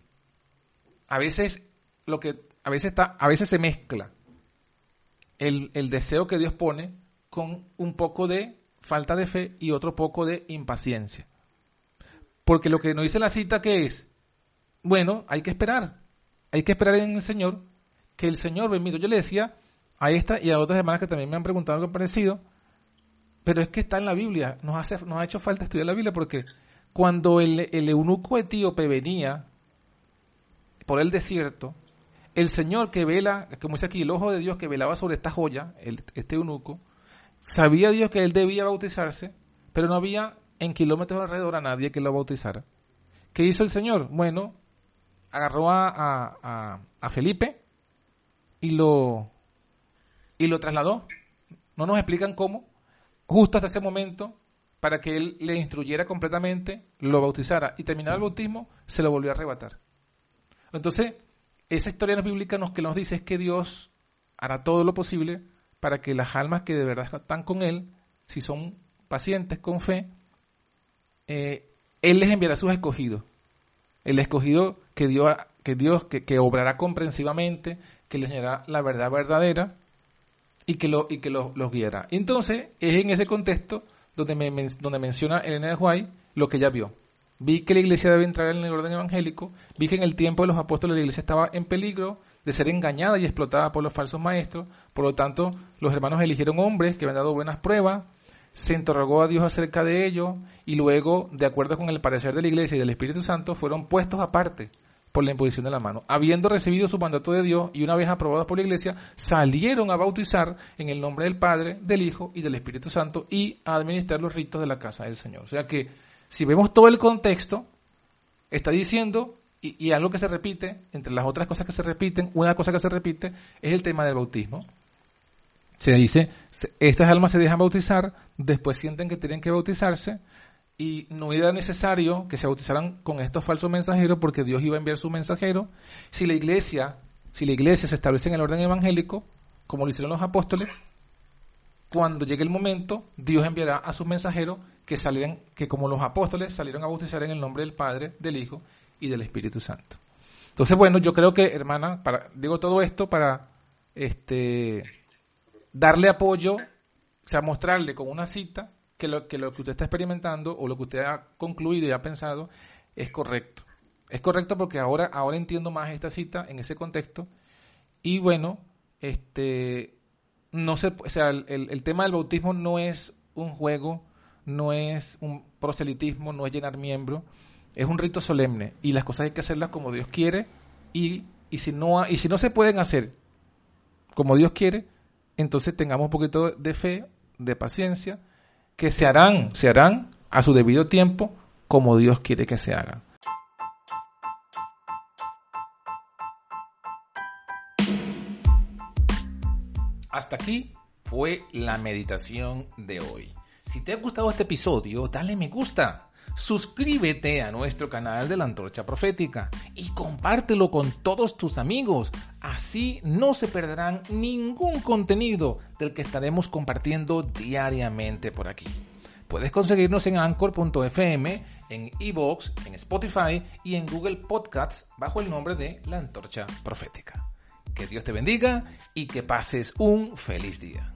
a veces lo que, a veces está, a veces se mezcla el, el deseo que Dios pone con un poco de falta de fe y otro poco de impaciencia. Porque lo que nos dice la cita que es, bueno, hay que esperar, hay que esperar en el Señor, que el Señor bendito. Yo le decía a esta y a otras hermanas que también me han preguntado algo parecido, pero es que está en la Biblia, nos, hace, nos ha hecho falta estudiar la Biblia porque cuando el, el eunuco etíope venía por el desierto, el Señor que vela, como dice aquí, el ojo de Dios que velaba sobre esta joya, el, este eunuco, sabía Dios que él debía bautizarse, pero no había en kilómetros alrededor a nadie que lo bautizara. ¿Qué hizo el Señor? Bueno, agarró a, a, a, Felipe y lo, y lo trasladó. No nos explican cómo. Justo hasta ese momento, para que él le instruyera completamente, lo bautizara. Y terminado el bautismo, se lo volvió a arrebatar. Entonces, esa historia bíblica nos, que nos dice es que Dios hará todo lo posible para que las almas que de verdad están con Él, si son pacientes con fe, eh, Él les enviará a sus escogidos. El escogido que, Dios, que Dios que, obrará comprensivamente, que les dará la verdad verdadera y que, lo, y los, guiará. Entonces, es en ese contexto donde menciona Elena de White lo que ella vio. Vi que la iglesia debe entrar en el orden evangélico, vi que en el tiempo de los apóstoles la iglesia estaba en peligro de ser engañada y explotada por los falsos maestros, por lo tanto los hermanos eligieron hombres que habían dado buenas pruebas, se interrogó a Dios acerca de ello y luego, de acuerdo con el parecer de la iglesia y del Espíritu Santo, fueron puestos aparte por la imposición de la mano. Habiendo recibido su mandato de Dios y una vez aprobados por la iglesia, salieron a bautizar en el nombre del Padre, del Hijo y del Espíritu Santo y a administrar los ritos de la casa del Señor. O sea que si vemos todo el contexto, está diciendo, y, algo que se repite, entre las otras cosas que se repiten, una cosa que se repite es el tema del bautismo. Se dice, estas almas se dejan bautizar, después sienten que tienen que bautizarse, y no era necesario que se bautizaran con estos falsos mensajeros porque Dios iba a enviar su mensajero. Si la iglesia, si la iglesia se establece en el orden evangélico, como lo hicieron los apóstoles, cuando llegue el momento, Dios enviará a sus mensajeros que salieran, que como los apóstoles salieron a bautizar en el nombre del Padre, del Hijo y del Espíritu Santo. Entonces, bueno, yo creo que, hermana, para, digo todo esto para este darle apoyo, o sea, mostrarle con una cita que lo, que usted está experimentando o lo que usted ha concluido y ha pensado es correcto. Es correcto porque ahora, ahora entiendo más esta cita en ese contexto. Y bueno, este no se, o sea, el, el, tema del bautismo no es un juego, no es un proselitismo, no es llenar miembro, es un rito solemne y las cosas hay que hacerlas como Dios quiere y, y, si, no, y si no se pueden hacer como Dios quiere, entonces tengamos un poquito de fe, de paciencia, que se harán, se harán a su debido tiempo como Dios quiere que se hagan. Hasta aquí fue la meditación de hoy. Si te ha gustado este episodio, dale me gusta. Suscríbete a nuestro canal de la Antorcha Profética y compártelo con todos tus amigos. Así no se perderán ningún contenido del que estaremos compartiendo diariamente por aquí. Puedes conseguirnos en anchor.fm, en evox, en Spotify y en Google Podcasts bajo el nombre de La Antorcha Profética. Que Dios te bendiga y que pases un feliz día.